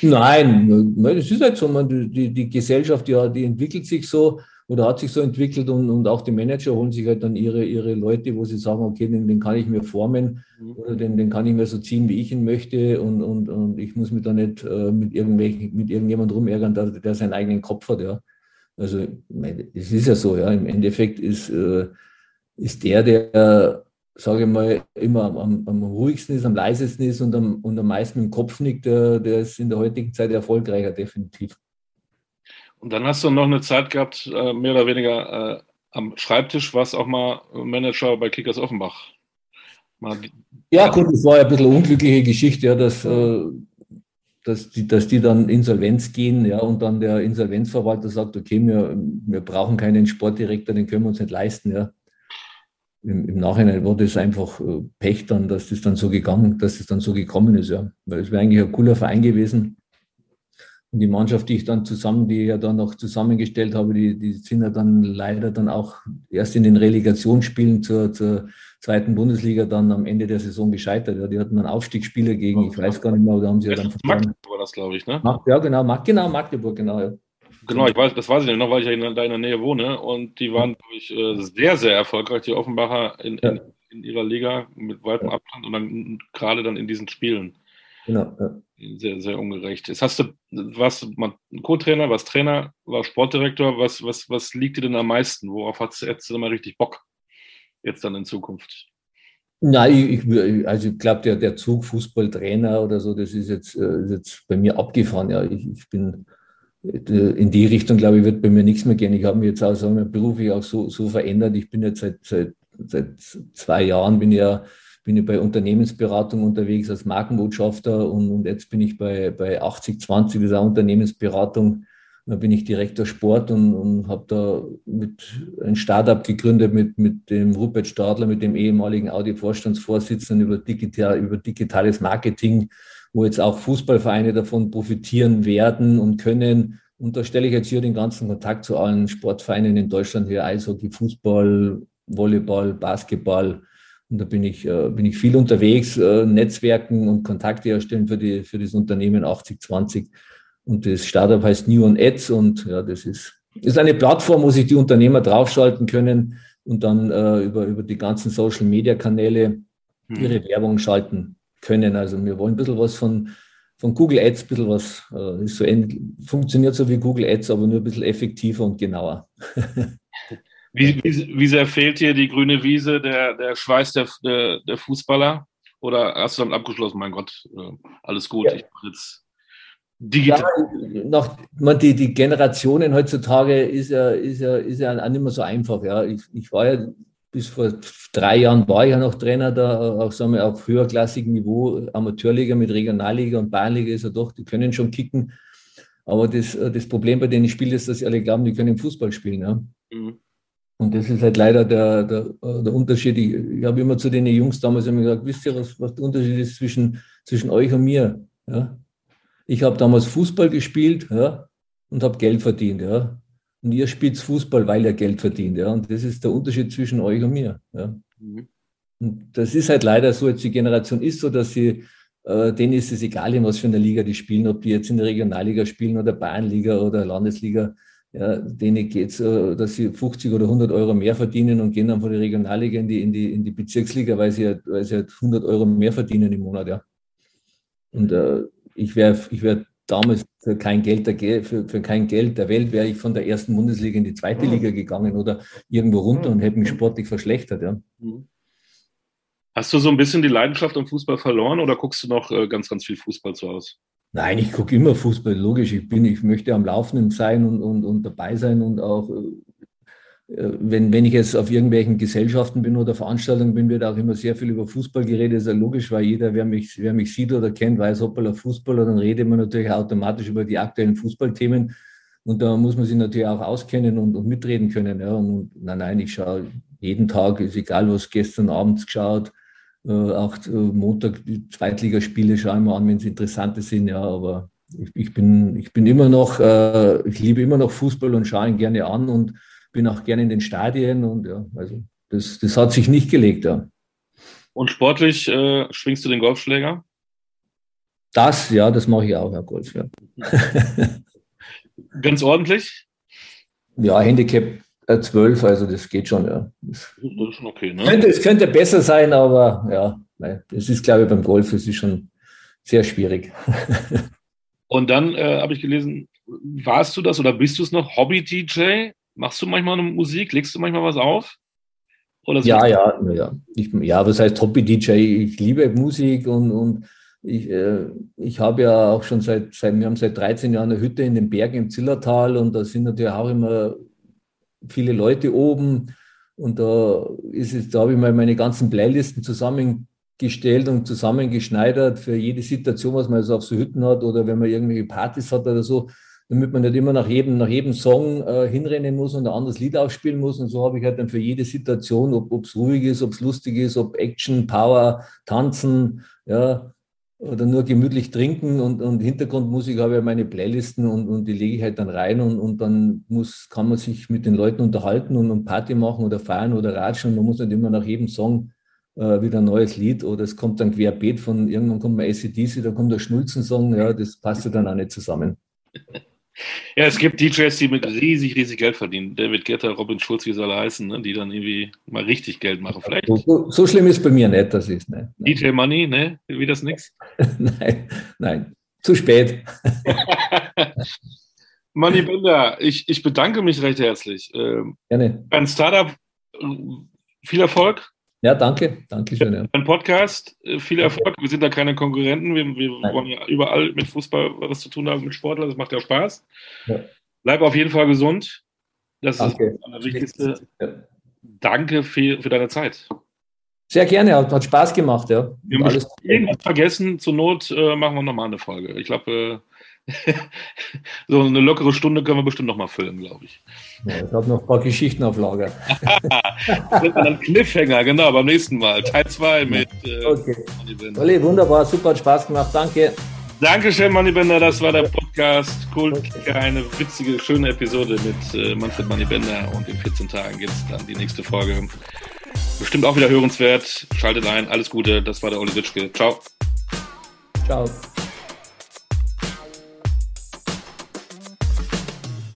Nein, das ist halt so. Man, die, die Gesellschaft, ja, die entwickelt sich so oder hat sich so entwickelt und, und auch die Manager holen sich halt dann ihre, ihre Leute, wo sie sagen, okay, den, den kann ich mir formen mhm. oder den, den kann ich mir so ziehen, wie ich ihn möchte und, und, und ich muss mich da nicht äh, mit, irgendwelchen, mit irgendjemand rumärgern, der, der seinen eigenen Kopf hat. Ja. Also es ist ja so, ja, im Endeffekt ist, äh, ist der, der, sage ich mal, immer am, am, ruhigsten ist, am leisesten ist und am, und am meisten im Kopf nickt, der, der ist in der heutigen Zeit erfolgreicher, definitiv. Und dann hast du noch eine Zeit gehabt, äh, mehr oder weniger äh, am Schreibtisch, warst auch mal Manager bei Kickers Offenbach. Mal, ja, gut, das war ja ein bisschen unglückliche Geschichte, ja, dass, äh, dass, die, dass die dann Insolvenz gehen, ja, und dann der Insolvenzverwalter sagt, okay, wir, wir brauchen keinen Sportdirektor, den können wir uns nicht leisten, ja. Im, Im, Nachhinein wurde es einfach äh, Pech dann, dass das dann so gegangen, dass es dann so gekommen ist, ja. Weil es wäre eigentlich ein cooler Verein gewesen. Und die Mannschaft, die ich dann zusammen, die ich ja dann noch zusammengestellt habe, die, die sind ja dann leider dann auch erst in den Relegationsspielen zur, zur zweiten Bundesliga dann am Ende der Saison gescheitert. Ja, die hatten dann Aufstiegsspieler gegen, ich weiß gar nicht mehr, da haben sie ja dann verloren. war das, glaube ich, ne? Ja, genau, genau, Magdeburg, genau, ja. Genau, ich weiß, das weiß ich nicht noch, weil ich ja in deiner Nähe wohne. Und die waren, glaube ich, äh, sehr, sehr erfolgreich, die Offenbacher in, in, in ihrer Liga mit weitem Abstand und dann gerade dann in diesen Spielen. Genau. Ja. Sehr, sehr ungerecht. Jetzt hast du, warst Co-Trainer, warst Trainer, war Sportdirektor. Was, was, was liegt dir denn am meisten? Worauf hast du jetzt mal richtig Bock? Jetzt dann in Zukunft? Nein, ich, also ich glaube, der, der Zug Fußballtrainer oder so, das ist jetzt, äh, ist jetzt bei mir abgefahren. Ja, ich, ich bin äh, in die Richtung, glaube ich, wird bei mir nichts mehr gehen. Ich habe mich jetzt auch sagen wir, beruflich auch so, so verändert. Ich bin jetzt seit, seit, seit zwei Jahren bin ich ja bin ich bei Unternehmensberatung unterwegs als Markenbotschafter und, und jetzt bin ich bei, bei 8020, das ist auch Unternehmensberatung. Da bin ich Direktor Sport und, und habe da mit ein Startup gegründet mit, mit dem Rupert Stadler, mit dem ehemaligen Audi-Vorstandsvorsitzenden über, digital, über digitales Marketing, wo jetzt auch Fußballvereine davon profitieren werden und können. Und da stelle ich jetzt hier den ganzen Kontakt zu allen Sportvereinen in Deutschland hier, Eishockey, Fußball, Volleyball, Basketball, und da bin ich, äh, bin ich viel unterwegs, äh, Netzwerken und Kontakte erstellen für, die, für das Unternehmen 8020. Und das Startup heißt New on Ads und ja, das ist, ist eine Plattform, wo sich die Unternehmer draufschalten können und dann äh, über, über die ganzen Social Media Kanäle hm. ihre hm. Werbung schalten können. Also wir wollen ein bisschen was von, von Google Ads, ein bisschen was, äh, ist so, funktioniert so wie Google Ads, aber nur ein bisschen effektiver und genauer. Wie, wie, wie, sehr fehlt dir die grüne Wiese, der, der Schweiß der, der, der Fußballer? Oder hast du damit abgeschlossen, mein Gott, äh, alles gut, ja. ich mache jetzt digital. Ja, noch, man, die, die Generationen heutzutage ist ja, ist ja, ist ja auch nicht mehr so einfach. Ja. Ich, ich war ja bis vor drei Jahren war ich ja noch Trainer da, auch sagen wir, auf höherklassigem Niveau, Amateurliga mit Regionalliga und Bayernliga ist ja doch, die können schon kicken. Aber das, das Problem bei denen ich spiele ist, dass sie alle glauben, die können Fußball spielen. Ja. Mhm. Und das ist halt leider der, der, der Unterschied. Ich, ich habe immer zu den Jungs damals immer gesagt, wisst ihr, was, was der Unterschied ist zwischen, zwischen euch und mir? Ja? Ich habe damals Fußball gespielt ja, und habe Geld verdient. Ja? Und ihr spielt Fußball, weil ihr Geld verdient. Ja? Und das ist der Unterschied zwischen euch und mir. Ja? Mhm. Und das ist halt leider so, jetzt die Generation ist so, dass sie, äh, denen ist es egal, in was für einer Liga die spielen, ob die jetzt in der Regionalliga spielen oder Bayernliga oder Landesliga ja, denen geht es, äh, dass sie 50 oder 100 Euro mehr verdienen und gehen dann von der Regionalliga in die, in die, in die Bezirksliga, weil sie, halt, weil sie halt 100 Euro mehr verdienen im Monat. Ja. Und äh, ich wäre ich wär damals für kein, Geld der, für, für kein Geld der Welt wäre ich von der ersten Bundesliga in die zweite Liga gegangen oder irgendwo runter und hätte mich sportlich verschlechtert. Ja. Hast du so ein bisschen die Leidenschaft am Fußball verloren oder guckst du noch äh, ganz, ganz viel Fußball zu Hause? Nein, ich gucke immer Fußball, logisch. Ich bin, ich möchte am Laufenden sein und, und, und dabei sein und auch, äh, wenn, wenn ich jetzt auf irgendwelchen Gesellschaften bin oder Veranstaltungen bin, wird auch immer sehr viel über Fußball geredet. Ist ja logisch, weil jeder, wer mich, wer mich sieht oder kennt, weiß, hoppala, Fußballer, dann redet man natürlich automatisch über die aktuellen Fußballthemen. Und da muss man sich natürlich auch auskennen und, und mitreden können. Ja. Und, nein, nein, ich schaue jeden Tag, ist egal, was gestern Abend geschaut, äh, auch äh, Montag die Zweitligaspiele schauen wir an, wenn sie interessante sind, ja, aber ich, ich, bin, ich bin immer noch, äh, ich liebe immer noch Fußball und schaue ihn gerne an und bin auch gerne in den Stadien und ja, also das, das hat sich nicht gelegt, ja. Und sportlich äh, schwingst du den Golfschläger? Das, ja, das mache ich auch, Herr Golf, ja. Ganz ordentlich? Ja, Handicap 12, äh, also das geht schon, ja. Das, das ist schon okay, ne? Könnte, es könnte besser sein, aber ja, es ist, glaube ich, beim Golf, es ist schon sehr schwierig. Und dann äh, habe ich gelesen, warst du das oder bist du es noch Hobby-DJ? Machst du manchmal Musik? Legst du manchmal was auf? ja, ja, ja. Ich, ja, was heißt Hobby-DJ? Ich liebe Musik und, und ich, äh, ich habe ja auch schon seit, seit, wir haben seit 13 Jahren eine Hütte in den Bergen im Zillertal und da sind natürlich auch immer viele Leute oben und da ist es, da habe ich mal meine ganzen Playlisten zusammengestellt und zusammengeschneidert für jede Situation, was man also auf so Hütten hat oder wenn man irgendwelche Partys hat oder so damit man nicht immer nach jedem, nach jedem Song äh, hinrennen muss und ein anderes Lied aufspielen muss. Und so habe ich halt dann für jede Situation, ob es ruhig ist, ob es lustig ist, ob Action, Power, Tanzen, ja, oder nur gemütlich trinken und, und Hintergrundmusik habe ich ja meine Playlisten und, und die lege ich halt dann rein und, und dann muss, kann man sich mit den Leuten unterhalten und, und Party machen oder feiern oder ratschen. Und man muss nicht immer nach jedem Song äh, wieder ein neues Lied oder es kommt dann querbeet von irgendwann kommt mal ACDC, da kommt der Schnulzen-Song, ja, das passt ja dann auch nicht zusammen. Ja, es gibt DJs, die mit riesig, riesig Geld verdienen. David Guetta, Robin Schulz, wie soll er heißen, ne? die dann irgendwie mal richtig Geld machen. Vielleicht. So, so schlimm ist bei mir nicht, das ist nicht. DJ Money, ne? Wie das nix? nein, nein. Zu spät. Money Bender, ich, ich bedanke mich recht herzlich. Ähm, Gerne. Beim Startup viel Erfolg. Ja, danke. Danke schön. Ja. Ein Podcast, äh, viel Erfolg. Wir sind da keine Konkurrenten. Wir, wir wollen ja überall mit Fußball was zu tun haben, mit Sportlern. Das macht ja Spaß. Ja. Bleib auf jeden Fall gesund. Das danke. ist das Wichtigste. Ja. Danke für, für deine Zeit. Sehr gerne, hat, hat Spaß gemacht, ja. Wir haben alles vergessen. Zur Not äh, machen wir nochmal eine Folge. Ich glaube, äh, so eine lockere Stunde können wir bestimmt noch mal füllen, glaube ich. Ja, ich habe noch ein paar Geschichten auf Lager. ein Cliffhanger, genau, beim nächsten Mal. Teil 2 mit. Äh, okay. Olli, wunderbar, super, hat Spaß gemacht, danke. Dankeschön, Bender, das war der Podcast. Cool, okay. eine witzige, schöne Episode mit äh, Manfred Bender und in 14 Tagen gibt es dann die nächste Folge. Bestimmt auch wieder hörenswert. Schaltet ein, alles Gute, das war der Olli Witschke. Ciao. Ciao.